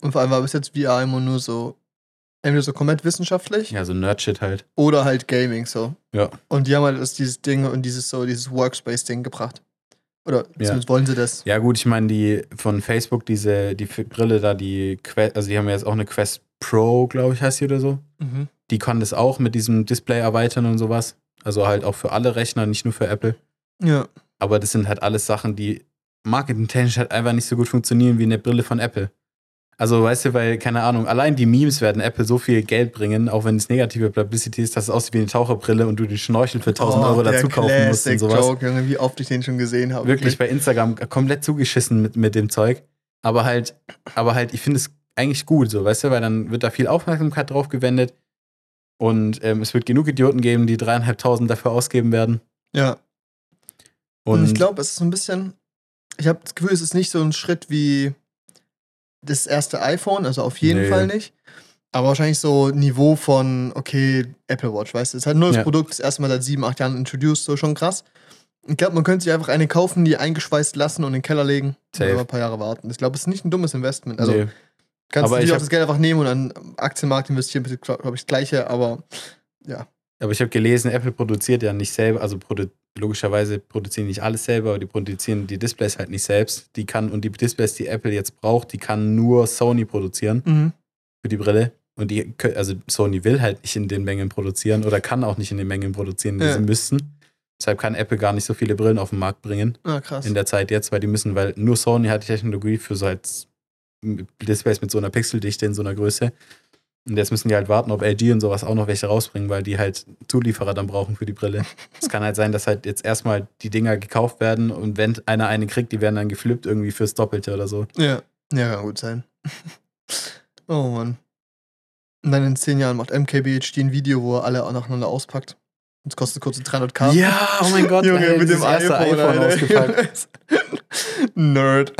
Und vor allem war bis jetzt VR immer nur so Entweder so komplett wissenschaftlich Ja, so Nerd-Shit halt. oder halt Gaming so. Ja. Und die haben halt das, dieses Ding und dieses so, dieses Workspace-Ding gebracht. Oder zumindest wollen sie das. Ja, gut, ich meine, die von Facebook, diese, die Brille da, die Quest, also die haben ja jetzt auch eine Quest Pro, glaube ich, heißt die oder so. Mhm. Die kann das auch mit diesem Display erweitern und sowas. Also halt auch für alle Rechner, nicht nur für Apple. Ja. Aber das sind halt alles Sachen, die marketingtechnisch halt einfach nicht so gut funktionieren wie eine Brille von Apple. Also, weißt du, weil, keine Ahnung, allein die Memes werden Apple so viel Geld bringen, auch wenn es negative Publicity ist, dass es aussieht wie eine Taucherbrille und du die Schnorchel für 1000 Euro Oh, der dazu kaufen musst und sowas. Joke, wie oft ich den schon gesehen habe. Wirklich bei Instagram komplett zugeschissen mit, mit dem Zeug. Aber halt, aber halt, ich finde es eigentlich gut, so, weißt du, weil dann wird da viel Aufmerksamkeit drauf gewendet und ähm, es wird genug Idioten geben, die dreieinhalbtausend dafür ausgeben werden. Ja. Und, Und ich glaube, es ist so ein bisschen. Ich habe das Gefühl, es ist nicht so ein Schritt wie das erste iPhone, also auf jeden Nee. Fall nicht. Aber wahrscheinlich so Niveau von, okay, Apple Watch, weißt du? Es ist halt ein neues Ja. Produkt, das erste Mal seit sieben, acht Jahren introduced, so schon krass. Ich glaube, man könnte sich einfach eine kaufen, die eingeschweißt lassen und in den Keller legen Safe. und ein paar Jahre warten. Ich glaube, es ist nicht ein dummes Investment. Also nee. kannst Aber du dir auch das Geld einfach nehmen und an Aktienmarkt investieren, glaube ich, das gleiche, aber Aber ich habe gelesen, Apple produziert ja nicht selber, also produ logischerweise produzieren die nicht alles selber, aber die produzieren die Displays halt nicht selbst. Die kann, und die Displays, die Apple jetzt braucht, die kann nur Sony produzieren mhm. für die Brille. Und die, also Sony will halt nicht in den Mengen produzieren oder kann auch nicht in den Mengen produzieren, die Ja. sie müssten. Deshalb kann Apple gar nicht so viele Brillen auf den Markt bringen ah, krass. in der Zeit jetzt, weil die müssen, weil nur Sony hat die Technologie für so halt Displays mit so einer Pixeldichte in so einer Größe. Und jetzt müssen die halt warten, ob LG und sowas auch noch welche rausbringen, weil die halt Zulieferer dann brauchen für die Brille. Es kann halt sein, dass halt jetzt erstmal die Dinger gekauft werden und wenn einer eine kriegt, die werden dann geflippt irgendwie fürs Doppelte oder so. Ja, ja, kann gut sein. oh Mann. Und dann in zehn Jahren macht MKBHD ein Video, wo er alle nacheinander auspackt. Es kostet kurz 300k. Ja, oh mein Gott, Junge, ey, mit dem iPhone, iPhone ausgepackt. Nerd.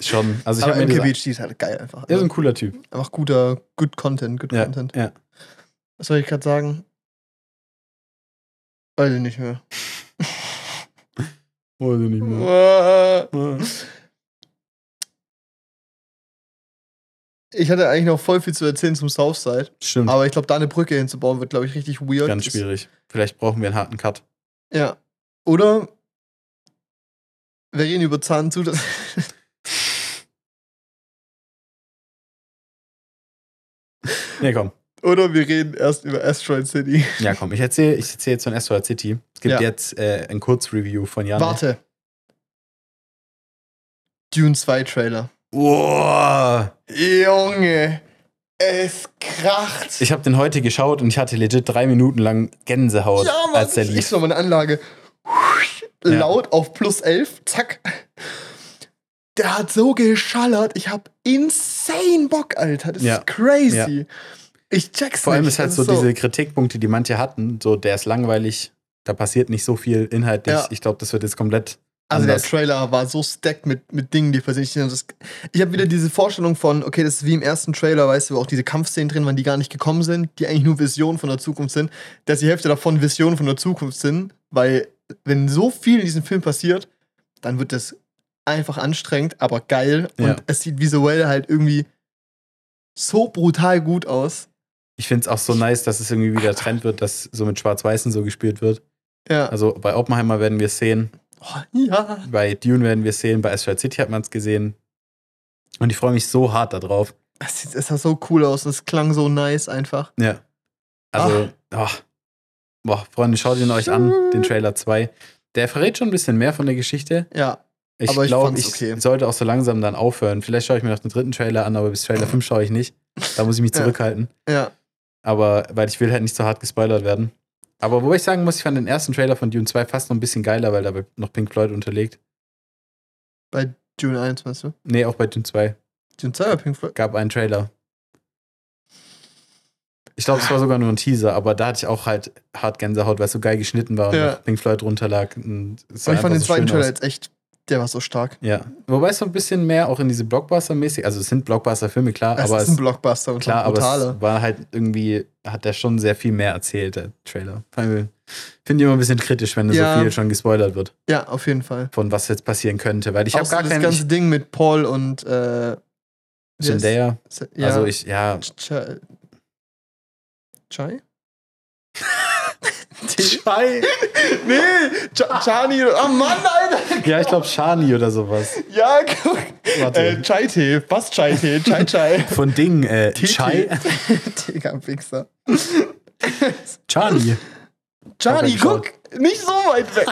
Schon. Also ich Aber habe mir das, MKBHD ist halt geil einfach. er ist Also ein cooler Typ. einfach guter, good Content, good Ja, Content. ja. Was soll ich gerade sagen? Weiß ich nicht mehr. Oh, nicht mehr. Ich hatte eigentlich noch voll viel zu erzählen zum Southside. Stimmt. Aber ich glaube, da eine Brücke hinzubauen, wird, glaube ich, richtig weird. Ganz schwierig. Vielleicht brauchen wir einen harten Cut. Ja. Oder wir reden über Zahnzut. Nee, komm. Oder wir reden erst über Asteroid City. Ja, komm. Ich erzähle ich erzähl jetzt von Asteroid City. Es gibt Ja. jetzt äh, ein Kurzreview von Jan. Warte. Dune 2 Trailer. Wow. Junge, es kracht. Ich habe den heute geschaut und ich hatte legit drei Minuten lang Gänsehaut, ja, Mann, als der ich lief. noch meine Anlage. Ja. Laut auf plus 11, zack. Der hat so geschallert. Ich hab insane Bock, Alter. Das Ja. ist crazy. Ich check's Vor allem nicht. ist halt Das so, diese Kritikpunkte, die manche hatten, so der ist langweilig, da passiert nicht so viel inhaltlich. Ja. Ich glaube, das wird jetzt komplett Also der anders. Trailer war so stacked mit, mit Dingen, die sich sind. Ich habe wieder diese Vorstellung von, okay, das ist wie im ersten Trailer, weißt du, wo auch diese Kampfszenen drin waren, die gar nicht gekommen sind, die eigentlich nur Visionen von der Zukunft sind, dass die Hälfte davon Visionen von der Zukunft sind, weil wenn so viel in diesem Film passiert, dann wird das einfach anstrengend, aber geil und Ja. es sieht visuell halt irgendwie so brutal gut aus. Ich finde es auch so nice, dass es irgendwie wieder Trend wird, dass so mit Schwarz-Weißen so gespielt wird. Ja. Also bei Oppenheimer werden wir es sehen, Oh, ja. bei Dune werden wir es sehen, bei Asteroid City hat man es gesehen. Und ich freue mich so hart darauf. Es, sieht, es sah so cool aus und es klang so nice einfach. Ja. Also, ach. Boah, Freunde, schaut ihn euch an, den Trailer 2. Der verrät schon ein bisschen mehr von der Geschichte. Ja. Ich glaube, ich okay. sollte auch so langsam dann aufhören. Vielleicht schaue ich mir noch den dritten Trailer an, aber bis Trailer 5 schaue ich nicht. Da muss ich mich Ja. zurückhalten. Ja. Aber, weil ich will halt nicht so hart gespoilert werden. Aber wobei ich sagen muss, ich fand den ersten Trailer von Dune 2 fast noch ein bisschen geiler, weil da noch Pink Floyd unterlegt. Bei Dune 1, weißt du? Nee, auch bei Dune 2 Dune 2 oder Pink Floyd? gab einen Trailer. Ich glaube, es war sogar nur ein Teaser, aber da hatte ich auch halt hart Gänsehaut, weil es so geil geschnitten war und Ja. Pink Floyd drunter lag. Und Aber ich fand einfach den so zweiten Trailer jetzt echt, der war so stark. Ja. Wobei es so ein bisschen mehr auch in diese Blockbuster-mäßig, also es sind Blockbuster-Filme, klar, Es aber ist es, ein Blockbuster und klar, aber es war halt irgendwie, hat der schon sehr viel mehr erzählt, der Trailer. Finde ich immer ein bisschen kritisch, wenn Ja. so viel schon gespoilert wird, Ja, auf jeden Fall. von was jetzt passieren könnte, weil ich habe Auch so gar das ganze Ding mit Paul und äh, Zendaya. Ja, Also ich, ja, Ch- Chai? Chai. Nee, Ch Chani. Oh Mann, Alter. Ja, ich glaube Shani oder sowas. Ja, guck. Warte. Äh, Chai-Tee. Was Chai-Tee? Chai-Chai. Von Ding, äh, Chai. Digga, Wichser. Chani. Chani, guck. Nicht so weit weg.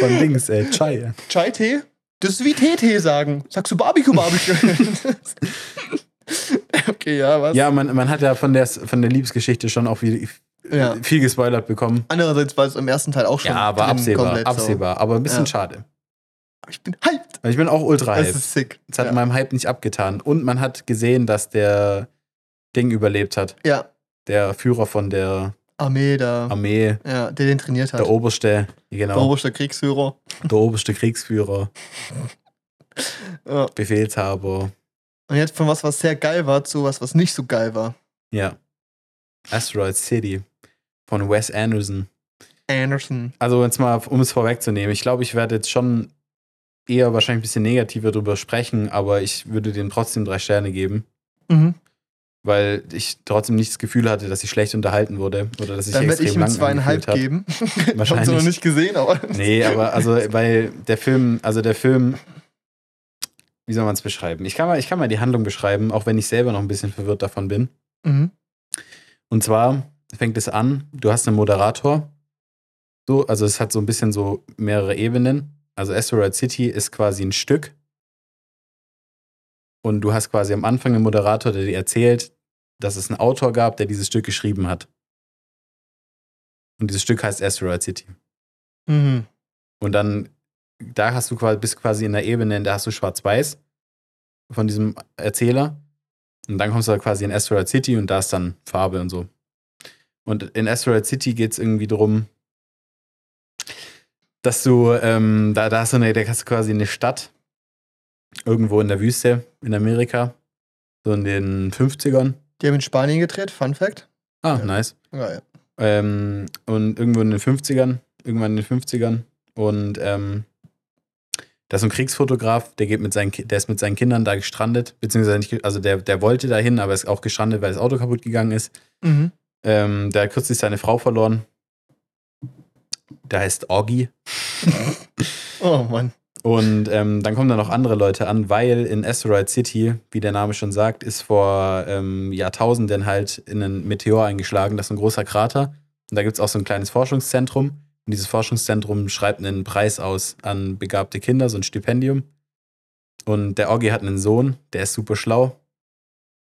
Von Dings, äh, Chai. Chai-Tee? Das ist wie Tee-Tee sagen. Sagst du Barbecue, Barbecue? okay, ja, was? Ja, man, man hat ja von der, von der Liebesgeschichte schon auch viel, Ja. viel gespoilert bekommen. Andererseits war es im ersten Teil auch schon. Ja, aber absehbar, komplett so. absehbar. Aber ein bisschen Ja. schade. Aber Ich bin hyped. Ich bin auch ultra Das hyped. ist sick. Es hat ja. meinem Hype nicht abgetan. Und man hat gesehen, dass der Ding überlebt hat. ja, Der Führer von der Armee da. Armee, ja, der den trainiert hat. der Oberste, Der genau, oberste Kriegsführer. der oberste Kriegsführer, Ja. Befehlshaber. Und jetzt von was, was sehr geil war, zu was, was nicht so geil war. Ja. Asteroid City von Wes Anderson. Anderson. Also jetzt mal, um es vorwegzunehmen, ich glaube, ich werde jetzt schon eher wahrscheinlich ein bisschen negativer drüber sprechen, aber ich würde dem trotzdem drei Sterne geben, Mhm. weil ich trotzdem nicht das Gefühl hatte, dass ich schlecht unterhalten wurde oder dass ich Dann werde extrem ich ihm lang zweieinhalb geben. Wahrscheinlich. Hab's noch nicht gesehen, aber. Nee, aber also, weil der Film, also der Film, wie soll man es beschreiben? Ich kann, mal, ich kann mal die Handlung beschreiben, auch wenn ich selber noch ein bisschen verwirrt davon bin. Mhm. Und zwar fängt es an, du hast einen Moderator. So, also es hat so ein bisschen so mehrere Ebenen. Also Asteroid City ist quasi ein Stück. Und du hast quasi am Anfang einen Moderator, der dir erzählt, dass es einen Autor gab, der dieses Stück geschrieben hat. Und dieses Stück heißt Asteroid City. Mhm. Und dann, da hast du quasi, bist quasi in der Ebene, in der hast du Schwarz-Weiß von diesem Erzähler. Und dann kommst du quasi in Asteroid City und da ist dann Farbe und so. Und in Asteroid City geht es irgendwie darum, dass du, ähm, da, da hast du eine, da hast du quasi eine Stadt irgendwo in der Wüste in Amerika, so in den 50ern. Die haben in Spanien gedreht, Fun Fact. Ah, Ja. nice. Ja, ja. Ähm, und irgendwo in den 50ern, irgendwann in den 50ern. Und ähm, da ist ein Kriegsfotograf, der geht mit seinen, der ist mit seinen Kindern da gestrandet, beziehungsweise nicht, also der, der wollte dahin, aber ist auch gestrandet, weil das Auto kaputt gegangen ist. Mhm. Ähm, der hat kürzlich seine Frau verloren. Der heißt Oggi. Oh Mann. Und ähm, dann kommen da noch andere Leute an, weil in Asteroid City, wie der Name schon sagt, ist vor ähm, Jahrtausenden halt in einen Meteor eingeschlagen. Das ist ein großer Krater. Und da gibt es auch so ein kleines Forschungszentrum. Und dieses Forschungszentrum schreibt einen Preis aus an begabte Kinder, so ein Stipendium. Und der Oggi hat einen Sohn, der ist super schlau.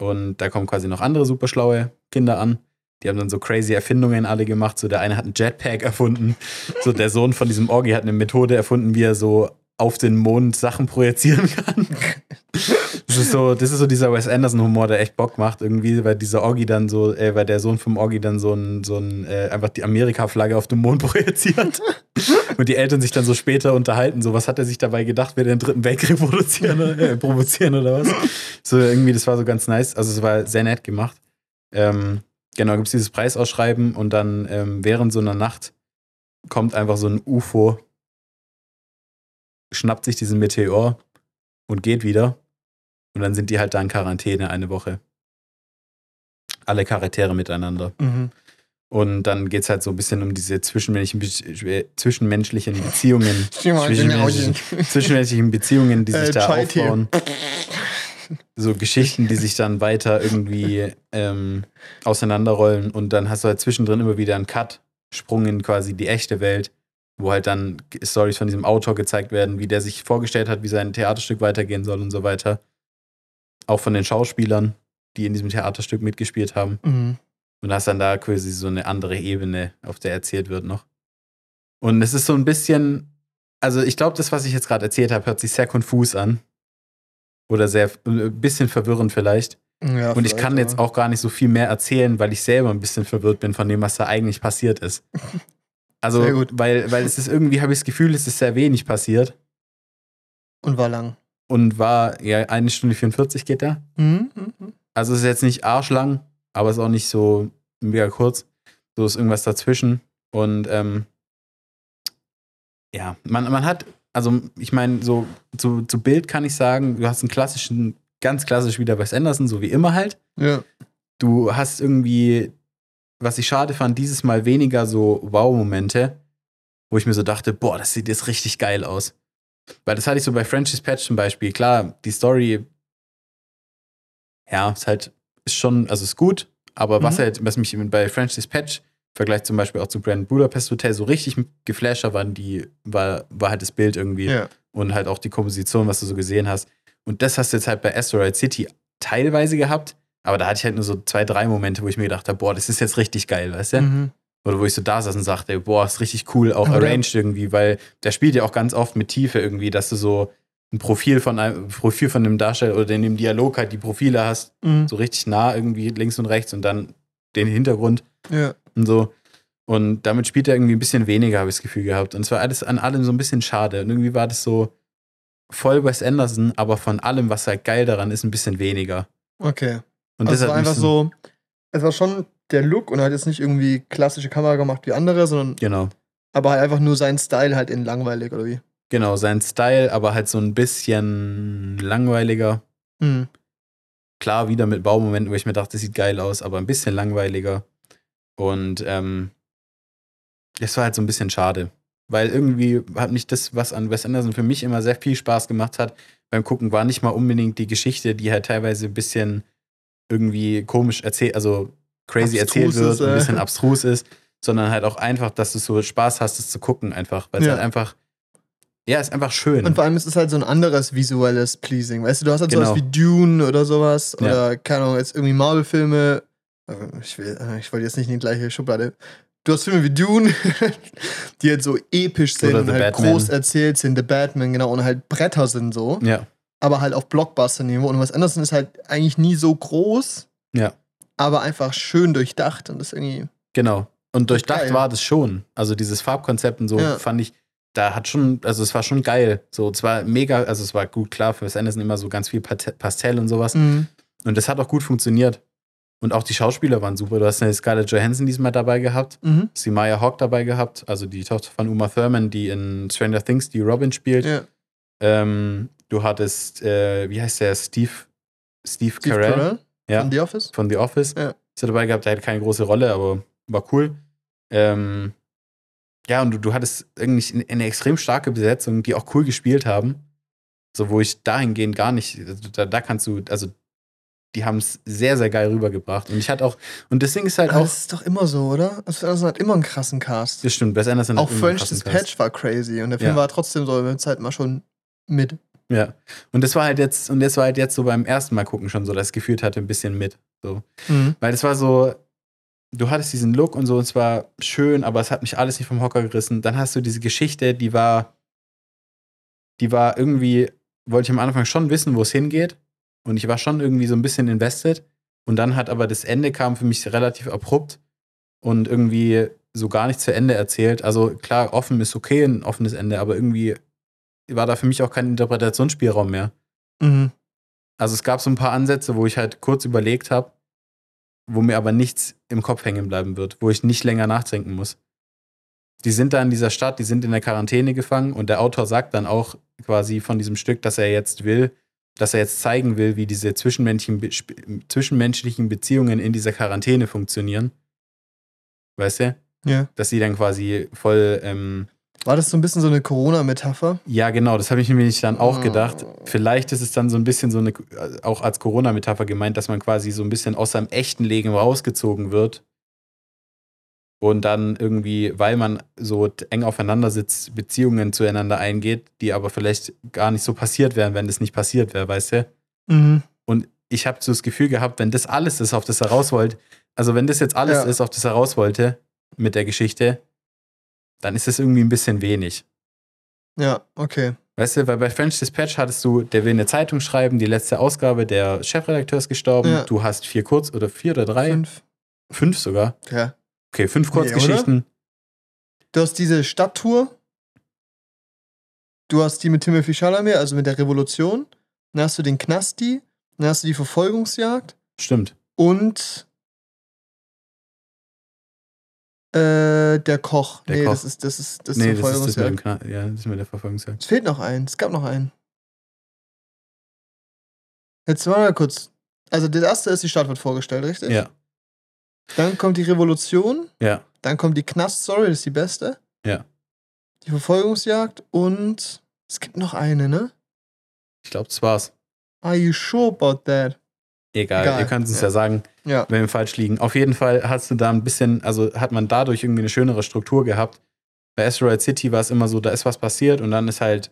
Und da kommen quasi noch andere super schlaue Kinder an. Die haben dann so crazy Erfindungen alle gemacht. So der eine hat einen Jetpack erfunden. So der Sohn von diesem Orgi hat eine Methode erfunden, wie er so auf den Mond Sachen projizieren kann. Das ist so, das ist so dieser Wes Anderson Humor, der echt Bock macht irgendwie, weil dieser Orgi dann so, äh, weil der Sohn vom Orgi dann so ein, so ein äh, einfach die Amerika-Flagge auf dem Mond projiziert. Und die Eltern sich dann so später unterhalten, so was hat er sich dabei gedacht, will er den dritten Weltkrieg produzieren, oder, äh, provozieren oder was? So irgendwie, das war so ganz nice. Also es war sehr nett gemacht. Ähm, genau, gibt es dieses Preisausschreiben und dann ähm, während so einer Nacht kommt einfach so ein UFO, schnappt sich diesen Meteor und geht wieder. Und dann sind die halt da in Quarantäne eine Woche. Alle Charaktere miteinander. Mhm. Und dann geht es halt so ein bisschen um diese zwischenmenschlichen, zwischenmenschlichen Beziehungen. zwischenmenschlichen, zwischenmenschlichen Beziehungen, die sich Äh, da aufbauen. So Geschichten, die sich dann weiter irgendwie ähm, auseinanderrollen. Und dann hast du halt zwischendrin immer wieder einen Cut, Sprung in quasi die echte Welt, wo halt dann Stories von diesem Autor gezeigt werden, wie der sich vorgestellt hat, wie sein Theaterstück weitergehen soll und so weiter. Auch von den Schauspielern, die in diesem Theaterstück mitgespielt haben. Mhm. Und hast dann da quasi so eine andere Ebene, auf der erzählt wird noch. Und es ist so ein bisschen, also ich glaube, das, was ich jetzt gerade erzählt habe, hört sich sehr konfus an. Oder sehr, ein bisschen verwirrend vielleicht. Ja, Und ich kann jetzt auch gar nicht so viel mehr erzählen, weil ich selber ein bisschen verwirrt bin von dem, was da eigentlich passiert ist. Also, Sehr gut. weil, weil es ist irgendwie, habe ich das Gefühl, es ist sehr wenig passiert. Und war lang. Und war, ja, eine Stunde 44 geht da. Mhm. Mhm. Also es ist jetzt nicht arschlang, aber es ist auch nicht so mega kurz. So ist irgendwas dazwischen. Und ähm, ja, man, man hat, also ich meine, so zu, zu Bild kann ich sagen, du hast einen klassischen, ganz klassisch wieder Wes Anderson, so wie immer halt. Ja. du hast irgendwie, was ich schade fand, dieses Mal weniger so Wow-Momente, wo ich mir so dachte, boah, das sieht jetzt richtig geil aus. Weil das hatte ich so bei French's Patch zum Beispiel. Klar, die Story, ja, ist halt, ist schon, also ist gut, aber was Mhm. halt, was mich bei French's Patch im Vergleich zum Beispiel auch zu Grand Budapest Hotel so richtig geflasht hat, waren die, war, war halt das Bild irgendwie Ja. und halt auch die Komposition, was du so gesehen hast. Und das hast du jetzt halt bei Asteroid City teilweise gehabt, aber da hatte ich halt nur so zwei, drei Momente, wo ich mir gedacht habe, boah, das ist jetzt richtig geil, weißt du? Mhm. Oder wo ich so da saß und sagte, boah, ist richtig cool, auch arranged irgendwie, weil der spielt ja auch ganz oft mit Tiefe irgendwie, dass du so ein Profil von einem Profil von einem Darsteller oder in dem Dialog halt die Profile hast, Mhm. so richtig nah irgendwie links und rechts und dann den Hintergrund Ja. und so. Und damit spielt er irgendwie ein bisschen weniger, habe ich das Gefühl gehabt. Und es war alles an allem so ein bisschen schade. Und irgendwie war das so voll Wes Anderson, aber von allem, was halt geil daran ist, ein bisschen weniger. Okay. Und also das war einfach so, es war schon der Look und halt jetzt nicht irgendwie klassische Kamera gemacht wie andere, sondern Genau. aber halt einfach nur sein Style halt in langweilig oder wie. Genau, sein Style, aber halt so ein bisschen langweiliger. Mhm. Klar, wieder mit Baumomenten, wo ich mir dachte, das sieht geil aus, aber ein bisschen langweiliger. Und ähm, das war halt so ein bisschen schade. Weil irgendwie hat mich das, was an Wes Anderson für mich immer sehr viel Spaß gemacht hat, beim Gucken, war nicht mal unbedingt die Geschichte, die halt teilweise ein bisschen irgendwie komisch erzählt, also crazy erzählt wird, ist, und ein bisschen abstrus ist, sondern halt auch einfach, dass du so Spaß hast, es zu gucken, einfach. Weil es Ja. halt einfach, ja, ist einfach schön. Und vor allem ist es halt so ein anderes visuelles Pleasing. Weißt du, du hast halt Genau. sowas wie Dune oder sowas. Ja. Oder, keine Ahnung, jetzt irgendwie Marvel-Filme. Ich, will, ich wollte jetzt nicht in die gleiche Schublade. Du hast Filme wie Dune, die halt so episch sind Oder und halt Batman. groß erzählt sind. The Batman, genau, und halt Bretter sind so. ja, Aber halt auf Blockbuster-Niveau. Und was Anderson ist halt eigentlich nie so groß, ja. Aber einfach schön durchdacht. Und das irgendwie. Genau. Und durchdacht Geil. war das schon. Also dieses Farbkonzept und so Ja. fand ich, da hat schon, also es war schon geil. So, es war mega, also es war gut, klar, für Wes Anderson immer so ganz viel Pastell und sowas. Mhm. Und das hat auch gut funktioniert. Und auch die Schauspieler waren super. Du hast eine Scarlett Johansson diesmal dabei gehabt, Mhm. sie Maya Hawk dabei gehabt, also die Tochter von Uma Thurman, die in Stranger Things die Robin spielt. Ja. Ähm, du hattest, äh, wie heißt der, Steve, Steve, Steve Carell, Carell Ja. von The Office. von The Office. Ja. Ist er dabei gehabt, der hat keine große Rolle, aber war cool. Ähm, ja, und du, du hattest eigentlich eine extrem starke Besetzung, die auch cool gespielt haben. So, wo ich dahingehend gar nicht, also da, da kannst du, also die haben es sehr, sehr geil rübergebracht. Und ich hatte auch, und das Ding ist halt Aber auch, das ist doch immer so, oder? Also Anderson hat immer einen krassen Cast. das stimmt, Wes Anderson Auch hat immer einen French krassen Cast. Dispatch war crazy und der Film Ja. war trotzdem so über die Zeit mal schon mit. Ja. Und das war halt jetzt, und das war halt jetzt so beim ersten Mal gucken schon so, dass ich gefühlt hatte, ein bisschen mit. So. Mhm. Weil das war so, du hattest diesen Look und so, und es war schön, aber es hat mich alles nicht vom Hocker gerissen. Dann hast du diese Geschichte, die war, die war irgendwie, wollte ich am Anfang schon wissen, wo es hingeht. Und ich war schon irgendwie so ein bisschen invested. Und dann hat aber das Ende kam für mich relativ abrupt und irgendwie so gar nicht zu Ende erzählt. Also klar, offen ist okay, ein offenes Ende, aber irgendwie war da für mich auch kein Interpretationsspielraum mehr. Mhm. Also es gab so ein paar Ansätze, wo ich halt kurz überlegt habe, wo mir aber nichts im Kopf hängen bleiben wird, wo ich nicht länger nachdenken muss. Die sind da in dieser Stadt, die sind in der Quarantäne gefangen und der Autor sagt dann auch quasi von diesem Stück, dass er jetzt will, dass er jetzt zeigen will, wie diese zwischenmenschlichen, zwischenmenschlichen Beziehungen in dieser Quarantäne funktionieren. Weißt du? Ja. Dass sie dann quasi voll ähm, War das so ein bisschen so eine Corona-Metapher? ja, genau, das habe ich mir nämlich dann auch Oh. gedacht. Vielleicht ist es dann so ein bisschen so eine, auch als Corona-Metapher gemeint, dass man quasi so ein bisschen aus seinem echten Leben rausgezogen wird. Und dann irgendwie, weil man so eng aufeinander sitzt, Beziehungen zueinander eingeht, die aber vielleicht gar nicht so passiert wären, wenn das nicht passiert wäre, weißt du? Mhm. Und ich habe so das Gefühl gehabt, wenn das alles ist, auf das er raus wollte, also wenn das jetzt alles Ja. ist, auf das er raus wollte mit der Geschichte, dann ist das irgendwie ein bisschen wenig. Ja, okay. Weißt du, weil bei French Dispatch hattest du, der will eine Zeitung schreiben, die letzte Ausgabe, der Chefredakteur ist gestorben, Ja. du hast vier Kurz- oder vier oder drei, fünf, Fünf. sogar. Ja. Okay, fünf Nee, Kurzgeschichten. Du hast diese Stadttour. Du hast die mit Timothy Chalamet, also mit der Revolution. Dann hast du den Knasti. Dann hast du die Verfolgungsjagd. Stimmt. Und äh, der Koch. Der nee, Koch. das ist das ist das ist nee, das ist das mit dem ja, das ist mit der Verfolgungsjagd. Es fehlt noch ein. Es gab noch einen. Jetzt mal kurz. Also das erste ist, die Stadt wird vorgestellt, richtig? Ja, Dann kommt die Revolution, ja. dann kommt die Knast-Story, das ist die beste. Ja. Die Verfolgungsjagd und es gibt noch eine, ne? Ich glaube, das war's. Are you sure about that? Egal, Egal, ihr könnt es ja. ja sagen, Ja. wenn wir falsch liegen. Auf jeden Fall hast du da ein bisschen, also hat man dadurch irgendwie eine schönere Struktur gehabt. Bei Asteroid City war es immer so, da ist was passiert und dann ist halt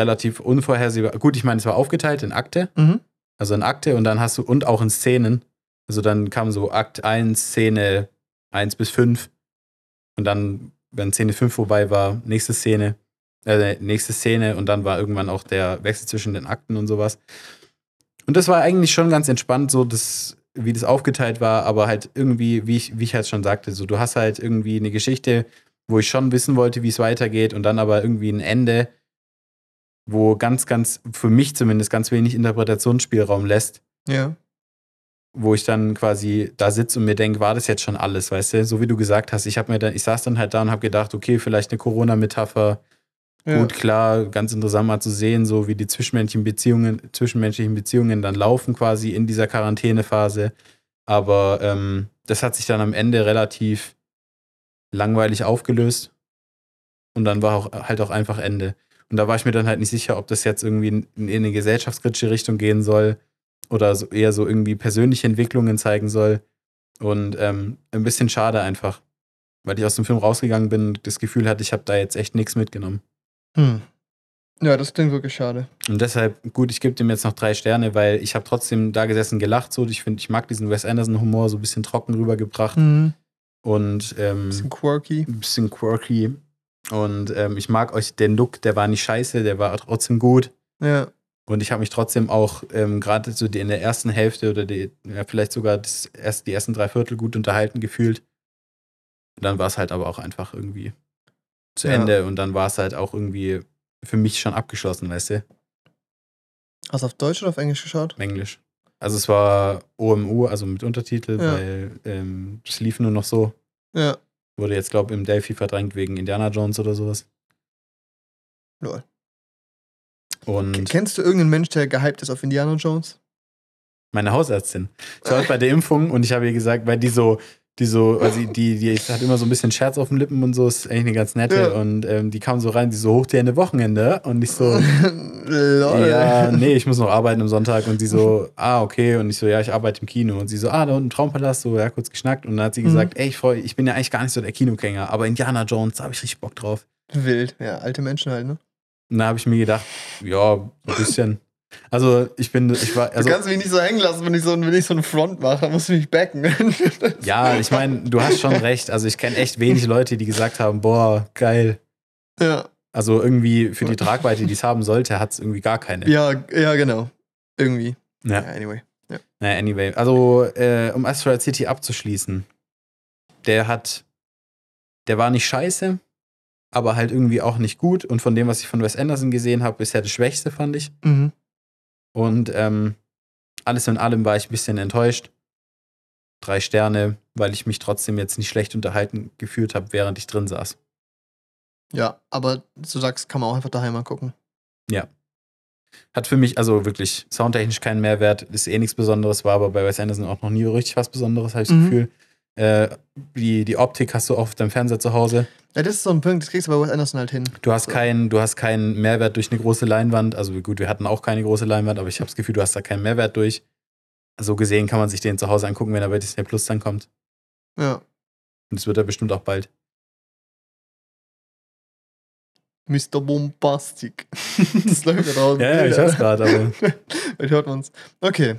relativ unvorhersehbar. Gut, ich meine, es war aufgeteilt in Akte, Mhm. also in Akte und dann hast du, und auch in Szenen. Also dann kam so Akt 1, Szene 1 bis 5 und dann, wenn Szene 5 vorbei war, nächste Szene, äh, nächste Szene und dann war irgendwann auch der Wechsel zwischen den Akten und sowas. Und das war eigentlich schon ganz entspannt, so das, wie das aufgeteilt war, aber halt irgendwie, wie ich, wie ich halt schon sagte, so du hast halt irgendwie eine Geschichte, wo ich schon wissen wollte, wie es weitergeht und dann aber irgendwie ein Ende, wo ganz, ganz, für mich zumindest ganz wenig Interpretationsspielraum lässt, Ja. wo ich dann quasi da sitze und mir denke, war das jetzt schon alles, weißt du? So wie du gesagt hast, ich habe mir dann, ich saß dann halt da und habe gedacht, okay, vielleicht eine Corona-Metapher, ja. Gut, klar, ganz interessant mal zu sehen, so wie die zwischenmenschlichen Beziehungen, zwischenmenschlichen Beziehungen dann laufen quasi in dieser Quarantänephase. Aber ähm, das hat sich dann am Ende relativ langweilig aufgelöst. Und dann war auch halt auch einfach Ende. Und da war ich mir dann halt nicht sicher, ob das jetzt irgendwie in, in eine gesellschaftskritische Richtung gehen soll oder so, eher so irgendwie persönliche Entwicklungen zeigen soll. Und ähm, ein bisschen schade einfach, weil ich aus dem Film rausgegangen bin und das Gefühl hatte, ich habe da jetzt echt nichts mitgenommen. Hm. Ja, das klingt wirklich schade. Und deshalb, gut, ich gebe dem jetzt noch drei Sterne, weil ich habe trotzdem da gesessen gelacht. So, ich finde, ich mag diesen Wes Anderson-Humor so ein bisschen trocken rübergebracht Mhm. und ähm, Bisschen quirky. ein bisschen quirky. Und ähm, ich mag euch den Look, der war nicht scheiße, der war trotzdem gut. Ja. Und ich habe mich trotzdem auch ähm, gerade so die, in der ersten Hälfte oder die, ja, vielleicht sogar das erst, die ersten drei Viertel gut unterhalten gefühlt. Und dann war es halt aber auch einfach irgendwie zu Ja. Ende und dann war es halt auch irgendwie für mich schon abgeschlossen, weißt du? Hast du auf Deutsch oder auf Englisch geschaut? Englisch. Also es war OMU, also mit Untertitel, Ja. weil ähm, es lief nur noch so. Ja. Wurde jetzt, glaube ich, im Delphi verdrängt wegen Indiana Jones oder sowas. Lol. Und Kennst du irgendeinen Mensch, der gehypt ist auf Indiana Jones? meine Hausärztin. Ich war heute bei der Impfung und ich habe ihr gesagt, weil die so, die so, sie, die, die hat immer so ein bisschen Scherz auf den Lippen und so, ist eigentlich eine ganz nette. Ja. Und ähm, die kam so rein, die so hoch die Ende Wochenende. Und ich so, Lol. ja, nee, ich muss noch arbeiten am Sonntag. Und sie so, ah, okay. Und ich so, ja, ich arbeite im Kino. Und sie so, ah, da unten Traumpalast, so, ja, kurz geschnackt. Und dann hat sie Mhm. gesagt, ey, ich, freu, ich bin ja eigentlich gar nicht so der Kinogänger, aber Indiana Jones, da habe ich richtig Bock drauf. Wild. Ja, alte Menschen halt, ne? Und da habe ich mir gedacht, ja, ein bisschen. Also, ich bin, ich war, also, du kannst mich nicht so hängen lassen, wenn ich so, wenn ich so einen Front mache. Musst du mich backen. ja, ich meine, du hast schon recht. Also, ich kenne echt wenig Leute, die gesagt haben, boah, geil. ja. Also, irgendwie für die Tragweite, die es haben sollte, hat es irgendwie gar keine. ja, ja, genau. Irgendwie. Ja, Ja. anyway. Naja, anyway. Also, äh, um Asteroid City abzuschließen, der hat, der war nicht scheiße, aber halt irgendwie auch nicht gut. Und von dem, was ich von Wes Anderson gesehen habe, bisher das Schwächste, fand ich. Mhm. Und ähm, alles in allem war ich ein bisschen enttäuscht. Drei Sterne, weil ich mich trotzdem jetzt nicht schlecht unterhalten gefühlt habe, während ich drin saß. Ja, aber du sagst, kann man auch einfach daheim mal gucken. Hat für mich also wirklich soundtechnisch keinen Mehrwert, ist eh nichts Besonderes, war aber bei Wes Anderson auch noch nie richtig was Besonderes, habe ich das Mhm. Gefühl. Äh, die, die Optik hast du auf deinem Fernseher zu Hause. Ja, das ist so ein Punkt, das kriegst du bei Wes Anderson halt hin. Du hast So. keinen, du hast keinen Mehrwert durch eine große Leinwand. Also gut, wir hatten auch keine große Leinwand, aber ich habe das Gefühl, du hast da keinen Mehrwert durch. So gesehen kann man sich den zu Hause angucken, wenn er bei Disney Plus dann kommt. Ja. Und das wird er bestimmt auch bald. Mr. Bombastic. das läuft gerade. Ja, ja, ich hör's gerade, aber Vielleicht hört man's. Okay.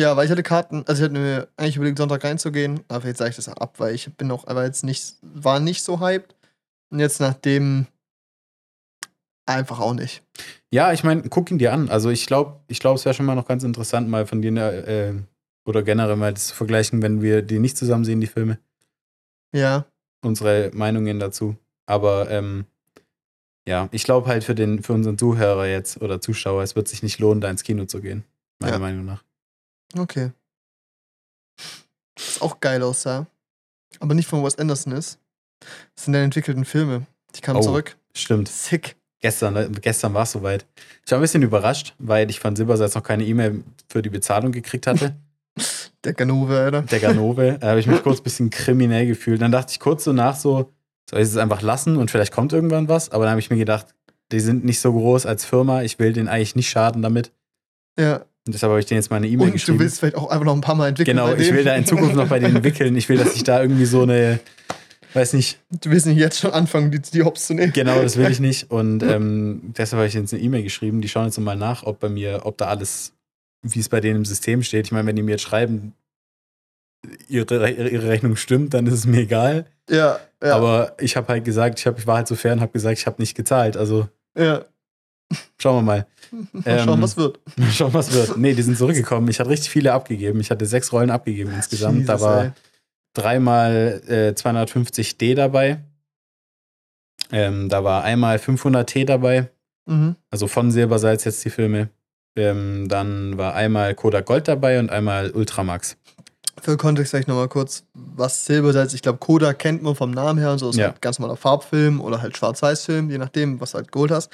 Ja, weil ich hatte Karten, also ich hatte mir eigentlich überlegt, Sonntag reinzugehen, aber jetzt sage ich das ab, weil ich bin auch, aber jetzt nicht, war nicht so hyped. Und jetzt nachdem einfach auch nicht. ja, ich meine, guck ihn dir an. Also ich glaube, ich glaube, es wäre schon mal noch ganz interessant, mal von dir äh, oder generell mal das zu vergleichen, wenn wir die nicht zusammen sehen, die Filme. Ja. Unsere Meinungen dazu. Aber ähm, ja, ich glaube halt für den, für unseren Zuhörer jetzt oder Zuschauer, es wird sich nicht lohnen, da ins Kino zu gehen. Meiner Ja. Meinung nach. Okay. Was auch geil aussah, aber nicht von Wes Anderson ist, das sind deine entwickelten Filme. Die kamen Oh. zurück. Stimmt. Sick. Gestern, ne, gestern war es soweit. Ich war ein bisschen überrascht, weil ich von Silbersalz noch keine E-Mail für die Bezahlung gekriegt hatte. Der Ganove, Alter. Der Ganove. Da habe ich mich kurz ein bisschen kriminell gefühlt. Dann dachte ich kurz so nach so, soll ich es einfach lassen und vielleicht kommt irgendwann was? Aber dann habe ich mir gedacht, die sind nicht so groß als Firma. Ich will denen eigentlich nicht schaden damit. Ja. Und deshalb habe ich denen jetzt mal eine E-Mail geschrieben. du willst vielleicht auch einfach noch ein paar Mal entwickeln. genau, ich denen. will da in Zukunft noch bei denen entwickeln. Ich will, dass ich da irgendwie so eine, weiß nicht, Du willst nicht jetzt schon anfangen, die, die Hops zu nehmen. Genau, das will ich nicht. Und ähm, deshalb habe ich jetzt eine E-Mail geschrieben. Die schauen jetzt mal nach, ob bei mir, ob da alles, wie es bei denen im System steht. Ich meine, wenn die mir jetzt schreiben, ihre, ihre ihre Rechnung stimmt, dann ist es mir egal. Ja, ja. Aber ich habe halt gesagt, ich, hab, ich war halt so fair und habe gesagt, ich habe nicht gezahlt. Also ja. Schauen wir mal. Mal schauen, Ähm, was wird. Mal schauen, was wird. Nee, die sind zurückgekommen. Ich hatte richtig viele abgegeben. Ich hatte sechs Rollen abgegeben insgesamt. da Jesus, war ey. dreimal äh, 250D dabei. Ähm, da war einmal 500T dabei. Mhm. Also von Silbersalz jetzt die Filme. Ähm, dann war einmal Kodak Gold dabei und einmal Ultramax. Für Kontext vielleicht nochmal kurz, was Silbersalz, ich glaube, Kodak kennt man vom Namen her und so, ist Ja. halt ganz normaler Farbfilm oder halt Schwarz-Weiß-Film, je nachdem, was du halt geholt hast.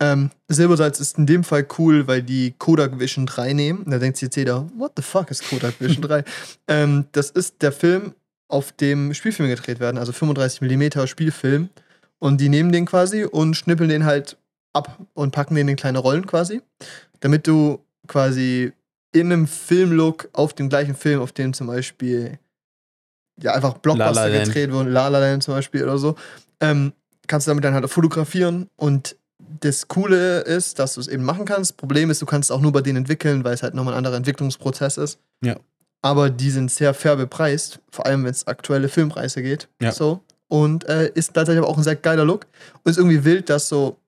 Ähm, Silbersalz ist in dem Fall cool, weil die Kodak Vision 3 nehmen. Da denkt sich jetzt jeder, what the fuck ist Kodak Vision 3? ähm, das ist der Film, auf dem Spielfilme gedreht werden, also 35mm Spielfilm. Und die nehmen den quasi und schnippeln den halt ab und packen den in kleine Rollen quasi, damit du quasi in einem Filmlook auf dem gleichen Film, auf dem zum Beispiel ja einfach Blockbuster gedreht wurden, La La Land zum Beispiel oder so, ähm, kannst du damit dann halt auch fotografieren und das Coole ist, dass du es eben machen kannst. Problem ist, du kannst es auch nur bei denen entwickeln, weil es halt nochmal ein anderer Entwicklungsprozess ist. Ja. Aber die sind sehr fair bepreist, vor allem wenn es aktuelle Filmpreise geht. Ja. So. Und äh, ist tatsächlich aber auch ein sehr geiler Look. Und ist irgendwie wild, dass so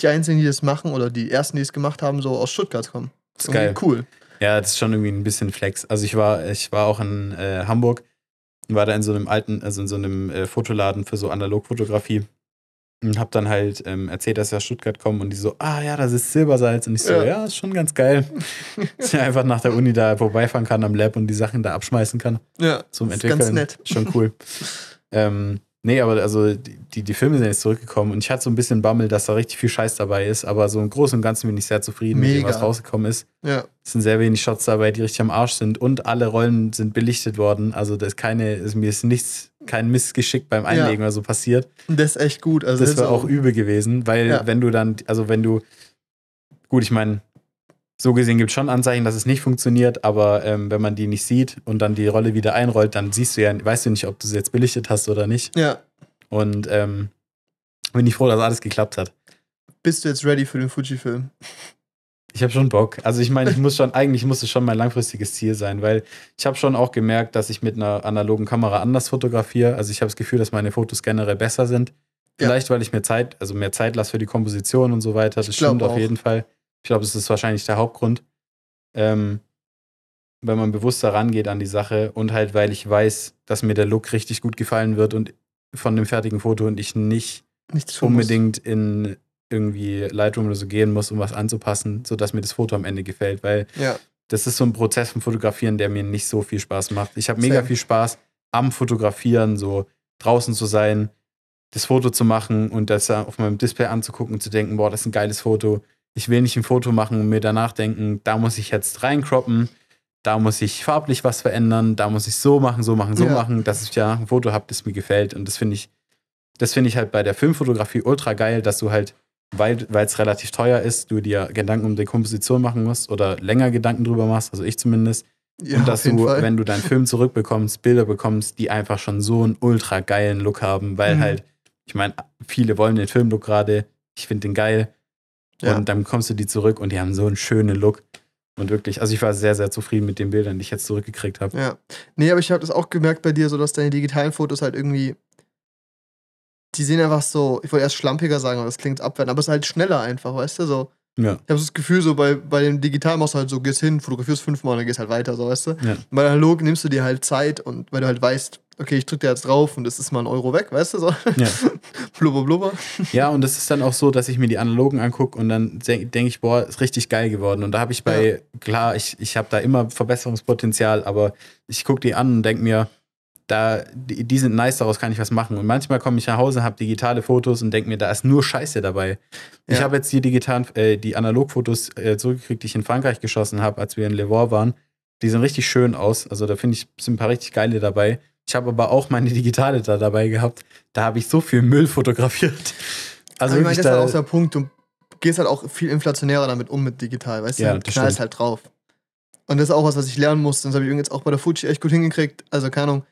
die Einzigen, die das machen, oder die ersten, die es gemacht haben, so aus Stuttgart kommen. Das ist geil. Cool. Ja, das ist schon irgendwie ein bisschen Flex. Also ich war, ich war auch in äh, Hamburg und war da in so einem alten, also in so einem äh, Fotoladen für so Analogfotografie und hab dann halt ähm, erzählt, dass wir aus Stuttgart kommen und die so, ah ja, das ist Silbersalz und ich so, Ja. ja, ist schon ganz geil. dass ich einfach nach der Uni da vorbeifahren kann am Lab und die Sachen da abschmeißen kann. Ja, zum ist Entwickeln. ganz nett. Schon cool. ähm, nee, aber also die, die, Filme sind jetzt zurückgekommen und ich hatte so ein bisschen Bammel, dass da richtig viel Scheiß dabei ist, aber so im Großen und Ganzen bin ich sehr zufrieden mit dem, Mega. was rausgekommen ist. Ja, Es sind sehr wenig Shots dabei, die richtig am Arsch sind und alle Rollen sind belichtet worden. Also das ist keine, ist, mir ist nichts, kein Missgeschick beim Einlegen oder so passiert. das ist echt gut. Also Das wäre auch übel gewesen, weil Ja. wenn du dann, also wenn du, gut, ich meine, so gesehen gibt es schon Anzeichen, dass es nicht funktioniert, aber ähm, wenn man die nicht sieht und dann die Rolle wieder einrollt, dann siehst du ja, weißt du nicht, ob du sie jetzt belichtet hast oder nicht. Ja. Und ähm, bin ich froh, dass alles geklappt hat. Bist du jetzt ready für den Fuji-Film? Ich habe schon Bock. Also ich meine, ich muss schon, eigentlich muss es schon mein langfristiges Ziel sein, weil ich habe schon auch gemerkt, dass ich mit einer analogen Kamera anders fotografiere. Also ich habe das Gefühl, dass meine Fotos generell besser sind. Ja. Vielleicht, weil ich mir Zeit, also mehr Zeit lasse für die Komposition und so weiter. Das stimmt auf jeden Fall. Ich glaube, das ist wahrscheinlich der Hauptgrund. Ähm, wenn man bewusster rangeht an die Sache und halt, weil ich weiß, dass mir der Look richtig gut gefallen wird und von dem fertigen Foto und ich nicht unbedingt in irgendwie Lightroom oder so gehen muss, um was anzupassen, sodass mir das Foto am Ende gefällt, weil Ja. das ist so ein Prozess vom Fotografieren, der mir nicht so viel Spaß macht. Ich habe mega viel Spaß am Fotografieren, so draußen zu sein, das Foto zu machen und das auf meinem Display anzugucken und zu denken, boah, das ist ein geiles Foto. Ich will nicht ein Foto machen und mir danach denken, da muss ich jetzt reinkroppen, da muss ich farblich was verändern, da muss ich so machen, so machen, so Ja. machen, dass ich ja ein Foto habe, das mir gefällt. Und das finde ich, das finde ich halt bei der Filmfotografie ultra geil, dass du halt, weil es relativ teuer ist, du dir Gedanken um die Komposition machen musst oder länger Gedanken drüber machst, also ich zumindest. ja, und dass du, Fall. wenn du deinen Film zurückbekommst, Bilder bekommst, die einfach schon so einen ultra geilen Look haben, weil Mhm. halt, ich meine, viele wollen den Filmlook gerade, ich finde den geil. Ja. Und dann kommst du die zurück und die haben so einen schönen Look. Und wirklich, also ich war sehr, sehr zufrieden mit den Bildern, die ich jetzt zurückgekriegt habe. Ja. Nee, aber ich habe das auch gemerkt bei dir, so dass deine digitalen Fotos halt irgendwie. Die sehen einfach so, ich wollte erst schlampiger sagen, aber das klingt abwertend, aber es ist halt schneller einfach, weißt du? So, Ja. ich habe so das Gefühl, so bei, bei dem Digitalen machst du halt so, gehst hin, fotografierst fünfmal und dann gehst halt weiter, so weißt du? Ja. Bei analog nimmst du dir halt Zeit und weil du halt weißt, okay, ich drück da jetzt drauf und es ist mal ein Euro weg, weißt du? So. Ja. blubber, blubber. Ja, und es ist dann auch so, dass ich mir die Analogen angucke und dann denke ich, boah, ist richtig geil geworden. Und da habe ich bei, klar, ich, ich habe da immer Verbesserungspotenzial, aber ich gucke die an und denke mir, da, die, die sind nice, daraus kann ich was machen. Und manchmal komme ich nach Hause, habe digitale Fotos und denke mir, da ist nur Scheiße dabei. Ich Ja. habe jetzt die digitalen, äh, die Analogfotos äh, zurückgekriegt, die ich in Frankreich geschossen habe, als wir in Le Vaux waren. Die sehen richtig schön aus. Also da finde ich, sind ein paar richtig geile dabei. Ich habe aber auch meine digitale da dabei gehabt. Da habe ich so viel Müll fotografiert. Also ich meine, das ist halt auch der Punkt. Du gehst halt auch viel inflationärer damit um mit digital, weißt Ja, du? Knallst stimmt. halt drauf. Und das ist auch was, was ich lernen musste. Und das habe ich jetzt auch bei der Fuji echt gut hingekriegt. Also, keine Ahnung.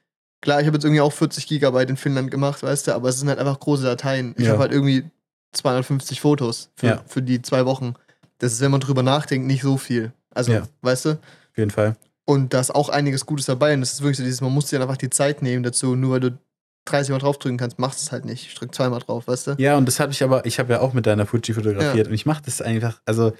Klar, ich habe jetzt irgendwie auch 40 Gigabyte in Finnland gemacht, weißt du, aber es sind halt einfach große Dateien. Ich Ja. habe halt irgendwie 250 Fotos für, Ja. für die zwei Wochen. Das ist, wenn man drüber nachdenkt, nicht so viel. Also, Ja. weißt du? auf jeden Fall. Und da ist auch einiges Gutes dabei. Und das ist wirklich so dieses, man muss dir einfach die Zeit nehmen dazu. Nur weil du 30 Mal draufdrücken kannst, machst es halt nicht. Ich drück zweimal drauf, weißt du? Ja, und das habe ich aber, ich habe ja auch mit deiner Fuji fotografiert und ich mache das einfach, also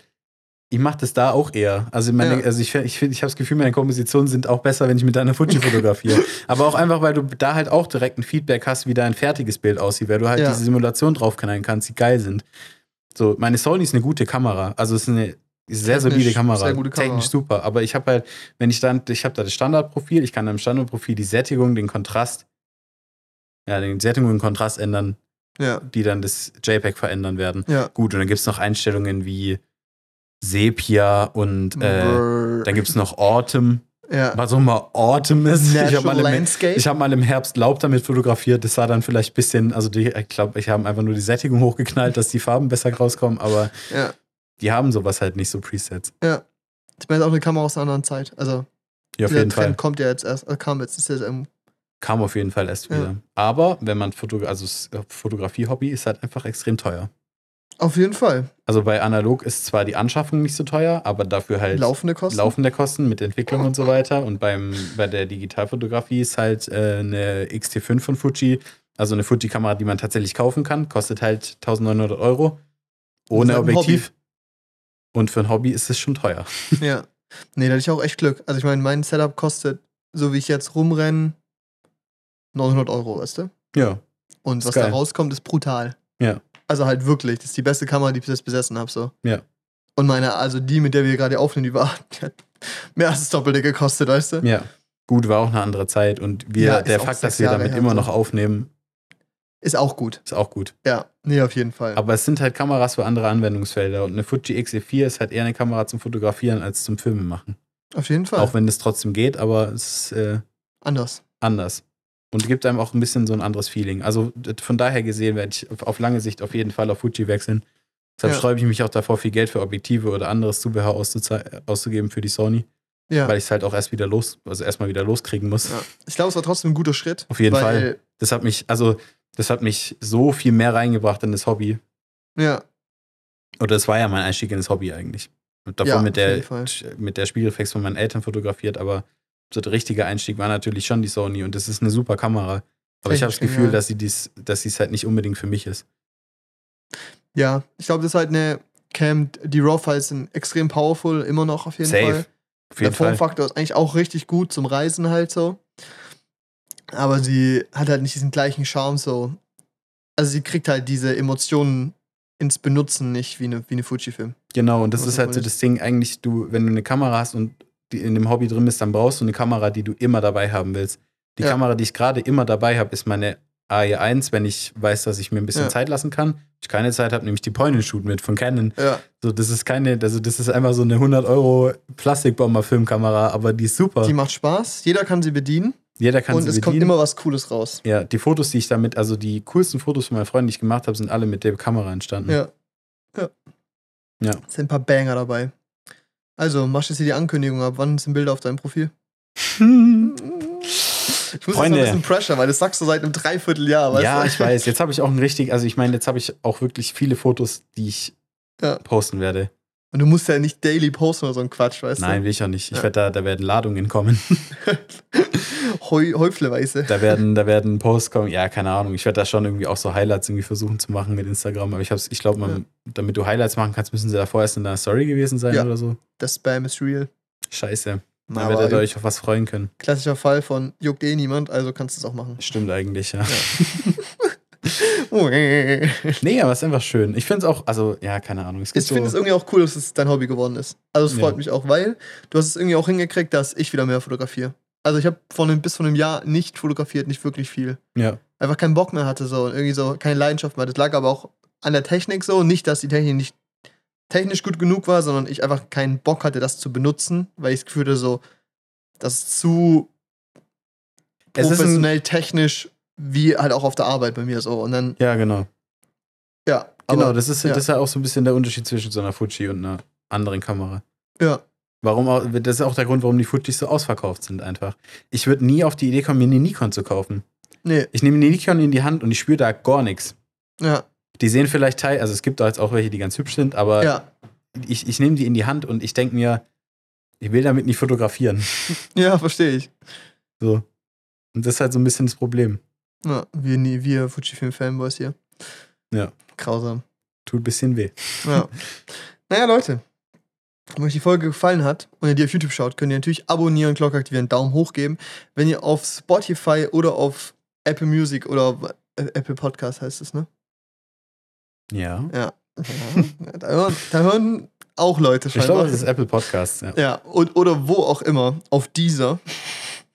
ich mache das da auch eher. Also, meine, Ja. also ich, ich, find- ich habe das Gefühl, meine Kompositionen sind auch besser, wenn ich mit deiner Fuji fotografiere. aber auch einfach, weil du da halt auch direkt ein Feedback hast, wie dein fertiges Bild aussieht, weil du halt Ja. diese Simulation draufknallen kannst, die geil sind. So, meine Sony ist eine gute Kamera. Also es ist eine sehr Technisch solide Kamera. sehr gute Kamera. Technisch super. Aber ich habe halt, wenn ich dann, ich habe da das Standardprofil, ich kann im Standardprofil die Sättigung, den Kontrast, ja, den Sättigung und Kontrast ändern, Ja. die dann das JPEG verändern werden. Ja. Gut, und dann gibt es noch Einstellungen wie Sepia und äh, dann gibt es noch Autumn. ja. Was auch immer Autumn ist. Ich habe Natural mal, im- ich hab mal im Herbst Laub damit fotografiert. Das sah dann vielleicht ein bisschen, also die, ich glaube, ich habe einfach nur die Sättigung hochgeknallt, dass die Farben besser rauskommen, aber ja. die haben sowas halt nicht so Presets. ja. Ich meine, auch eine Kamera aus einer anderen Zeit. Also, Ja, auf der jeden Trend Fall. kommt ja jetzt erst, äh, kam jetzt, ist jetzt ähm, Kam auf jeden Fall erst Ja. wieder. Aber wenn man Foto, also das Fotografie-Hobby ist halt einfach extrem teuer. Auf jeden Fall Also bei analog ist zwar die Anschaffung nicht so teuer, aber dafür halt laufende Kosten. laufende Kosten mit Entwicklung und so weiter. Und beim, bei der Digitalfotografie ist halt äh, eine XT5 von Fuji, also eine Fuji-Kamera, die man tatsächlich kaufen kann, kostet halt 1900 Euro ohne halt Objektiv. Und für ein Hobby ist es schon teuer. Ja. Nee, da hatte ich auch echt Glück. Also, ich meine, mein Setup kostet, so wie ich jetzt rumrenne, 900 Euro, weißt du? Ja. Und was da rauskommt, ist brutal. Ja. Also halt wirklich. Das ist die beste Kamera, die ich bis jetzt besessen habe. So. Ja. Und meine, also die, mit der wir gerade aufnehmen, die war die hat mehr als das Doppelte gekostet, weißt du? Ja. Gut, war auch eine andere Zeit. Und wir, Ja, der Fakt, dass wir Jahre damit immer noch aufnehmen, Ist auch gut. ist auch gut. Ja. Nee, auf jeden Fall. Aber es sind halt Kameras für andere Anwendungsfelder. Und eine Fuji XE4 ist halt eher eine Kamera zum Fotografieren als zum Filmen machen. auf jeden Fall. Auch wenn es trotzdem geht, aber es ist äh, Anders. anders. Und gibt einem auch ein bisschen so ein anderes Feeling. Also von daher gesehen werde ich auf- lange Sicht auf jeden Fall auf Fuji wechseln. Deshalb Ja. sträube ich mich auch davor, viel Geld für Objektive oder anderes Zubehör auszugeben für die Sony, Ja. weil ich es halt auch erst wieder los, also erstmal wieder loskriegen muss. ja. Ich glaube, es war trotzdem ein guter Schritt. Auf jeden Fall. Das hat mich, also das hat mich so viel mehr reingebracht in das Hobby. Ja. Oder es war ja mein Einstieg in das Hobby eigentlich. Und davor Ja, mit der mit der Spiegelreflex von meinen Eltern fotografiert, aber so der richtige Einstieg war natürlich schon die Sony und das ist eine super Kamera. Aber ich habe das Gefühl, dass sie dies, dass sie es halt nicht unbedingt für mich ist. Ja. Ich glaube, das ist halt eine Cam, die RAW-Files sind extrem powerful, immer noch auf jeden Safe. Fall. Auf Der jeden Fall. Formfaktor ist eigentlich auch richtig gut zum Reisen halt so. Aber sie hat halt nicht diesen gleichen Charme so. Also sie kriegt halt diese Emotionen ins Benutzen nicht wie eine, wie eine Fujifilm. Genau, und das Was ist halt so das Ding, eigentlich, du, wenn du eine Kamera hast und in dem Hobby drin bist, dann brauchst du eine Kamera, die du immer dabei haben willst. Die Ja. Kamera, die ich gerade immer dabei habe, ist meine AE1, wenn ich weiß, dass ich mir ein bisschen Ja. Zeit lassen kann. Wenn ich keine Zeit habe, nehme ich die Point-and-Shoot mit von Canon. Ja. So, das ist keine, also das ist einfach so eine 100 Euro Plastikbomber-Filmkamera, aber die ist super. Die macht Spaß, jeder kann sie bedienen Jeder kann und sie es kommt bedienen. immer was Cooles raus. Ja, die Fotos, die ich damit, also die coolsten Fotos von meinen Freunden, die ich gemacht habe, sind alle mit der Kamera entstanden. Ja. Ja. Ja. Es sind ein paar Banger dabei. Also, machst du jetzt hier die Ankündigung ab? Wann sind Bilder auf deinem Profil? Ich muss jetzt Freunde. ein bisschen Pressure, weil das sagst du seit einem Dreivierteljahr, weißt ja, du? ich weiß. Jetzt habe ich auch ein richtig, also ich meine, jetzt habe ich auch wirklich viele Fotos, die ich Ja. posten werde. Und du musst ja nicht daily posten oder so ein Quatsch, weißt Nein, will ich auch nicht. Ich Ja. werde da, da werden Ladungen kommen. Häufleweise. Da werden, da werden Posts kommen. Ja, keine Ahnung. Ich werde da schon irgendwie auch so Highlights irgendwie versuchen zu machen mit Instagram. Aber ich ich glaube, Ja. damit du Highlights machen kannst, müssen sie davor erst in der Story gewesen sein Ja. oder so. Das Spam ist real. Scheiße. Da Aber werdet ihr euch auf was freuen können. klassischer Fall von juckt eh niemand, also kannst du es auch machen. Stimmt eigentlich, ja. ich Nee, aber es ist einfach schön. Ich finde es auch, also, ja, keine Ahnung. Es gibt finde es so, irgendwie auch cool, dass es dein Hobby geworden ist. Also es Ja. freut mich auch, weil du hast es irgendwie auch hingekriegt, dass ich wieder mehr fotografiere. Also ich habe von einem, bis vor einem Jahr nicht fotografiert, nicht wirklich viel. Ja. Einfach keinen Bock mehr hatte, so. Irgendwie so keine Leidenschaft mehr. Das lag aber auch an der Technik so. Nicht, dass die Technik nicht technisch gut genug war, sondern ich einfach keinen Bock hatte, das zu benutzen, weil ich das Gefühl hatte, so, das ist zu Es professionell technisch, wie halt auch auf der Arbeit bei mir so. Und dann, ja, genau. ja. Genau, aber, das ist, ja. das ist ja auch so ein bisschen der Unterschied zwischen so einer Fuji und einer anderen Kamera. Ja. Warum auch, das ist auch der Grund, warum die Fujis so ausverkauft sind einfach. Ich würde nie auf die Idee kommen, mir eine Nikon zu kaufen. Nee, Ich nehme eine Nikon in die Hand und ich spüre da gar nichts. ja, Die sehen vielleicht teil, also es gibt da jetzt auch welche, die ganz hübsch sind, aber ja. ich, ich nehme die in die Hand und ich denke mir, ich will damit nicht fotografieren. Ja, verstehe ich. So. Und das ist halt so ein bisschen das Problem. Ja, wir, wir Fujifilm-Fanboys hier. Ja. Grausam. Tut ein bisschen weh. Ja. naja, Leute. Wenn euch die Folge gefallen hat und ihr die auf YouTube schaut, könnt ihr natürlich abonnieren, Glocke aktivieren, Daumen hoch geben. Wenn ihr auf Spotify oder auf Apple Music oder äh, Apple Podcast heißt es, ne? Ja. Ja. ja da, hören, da hören auch Leute Ich glaube, scheinbar. das ist Apple Podcasts. Ja. Ja, und, oder wo auch immer, auf dieser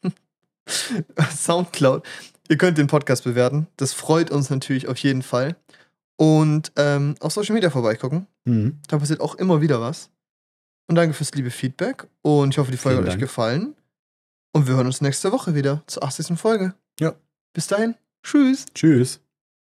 Soundcloud. Ihr könnt den Podcast bewerten. Das freut uns natürlich auf jeden Fall. Und ähm, auf Social Media vorbeigucken. Mhm. Da passiert auch immer wieder was. Und danke fürs liebe Feedback. Und ich hoffe, die Folge Vielen hat euch Dank. gefallen. Und wir hören uns nächste Woche wieder zur 80. Folge. Ja. Bis dahin. Tschüss. Tschüss.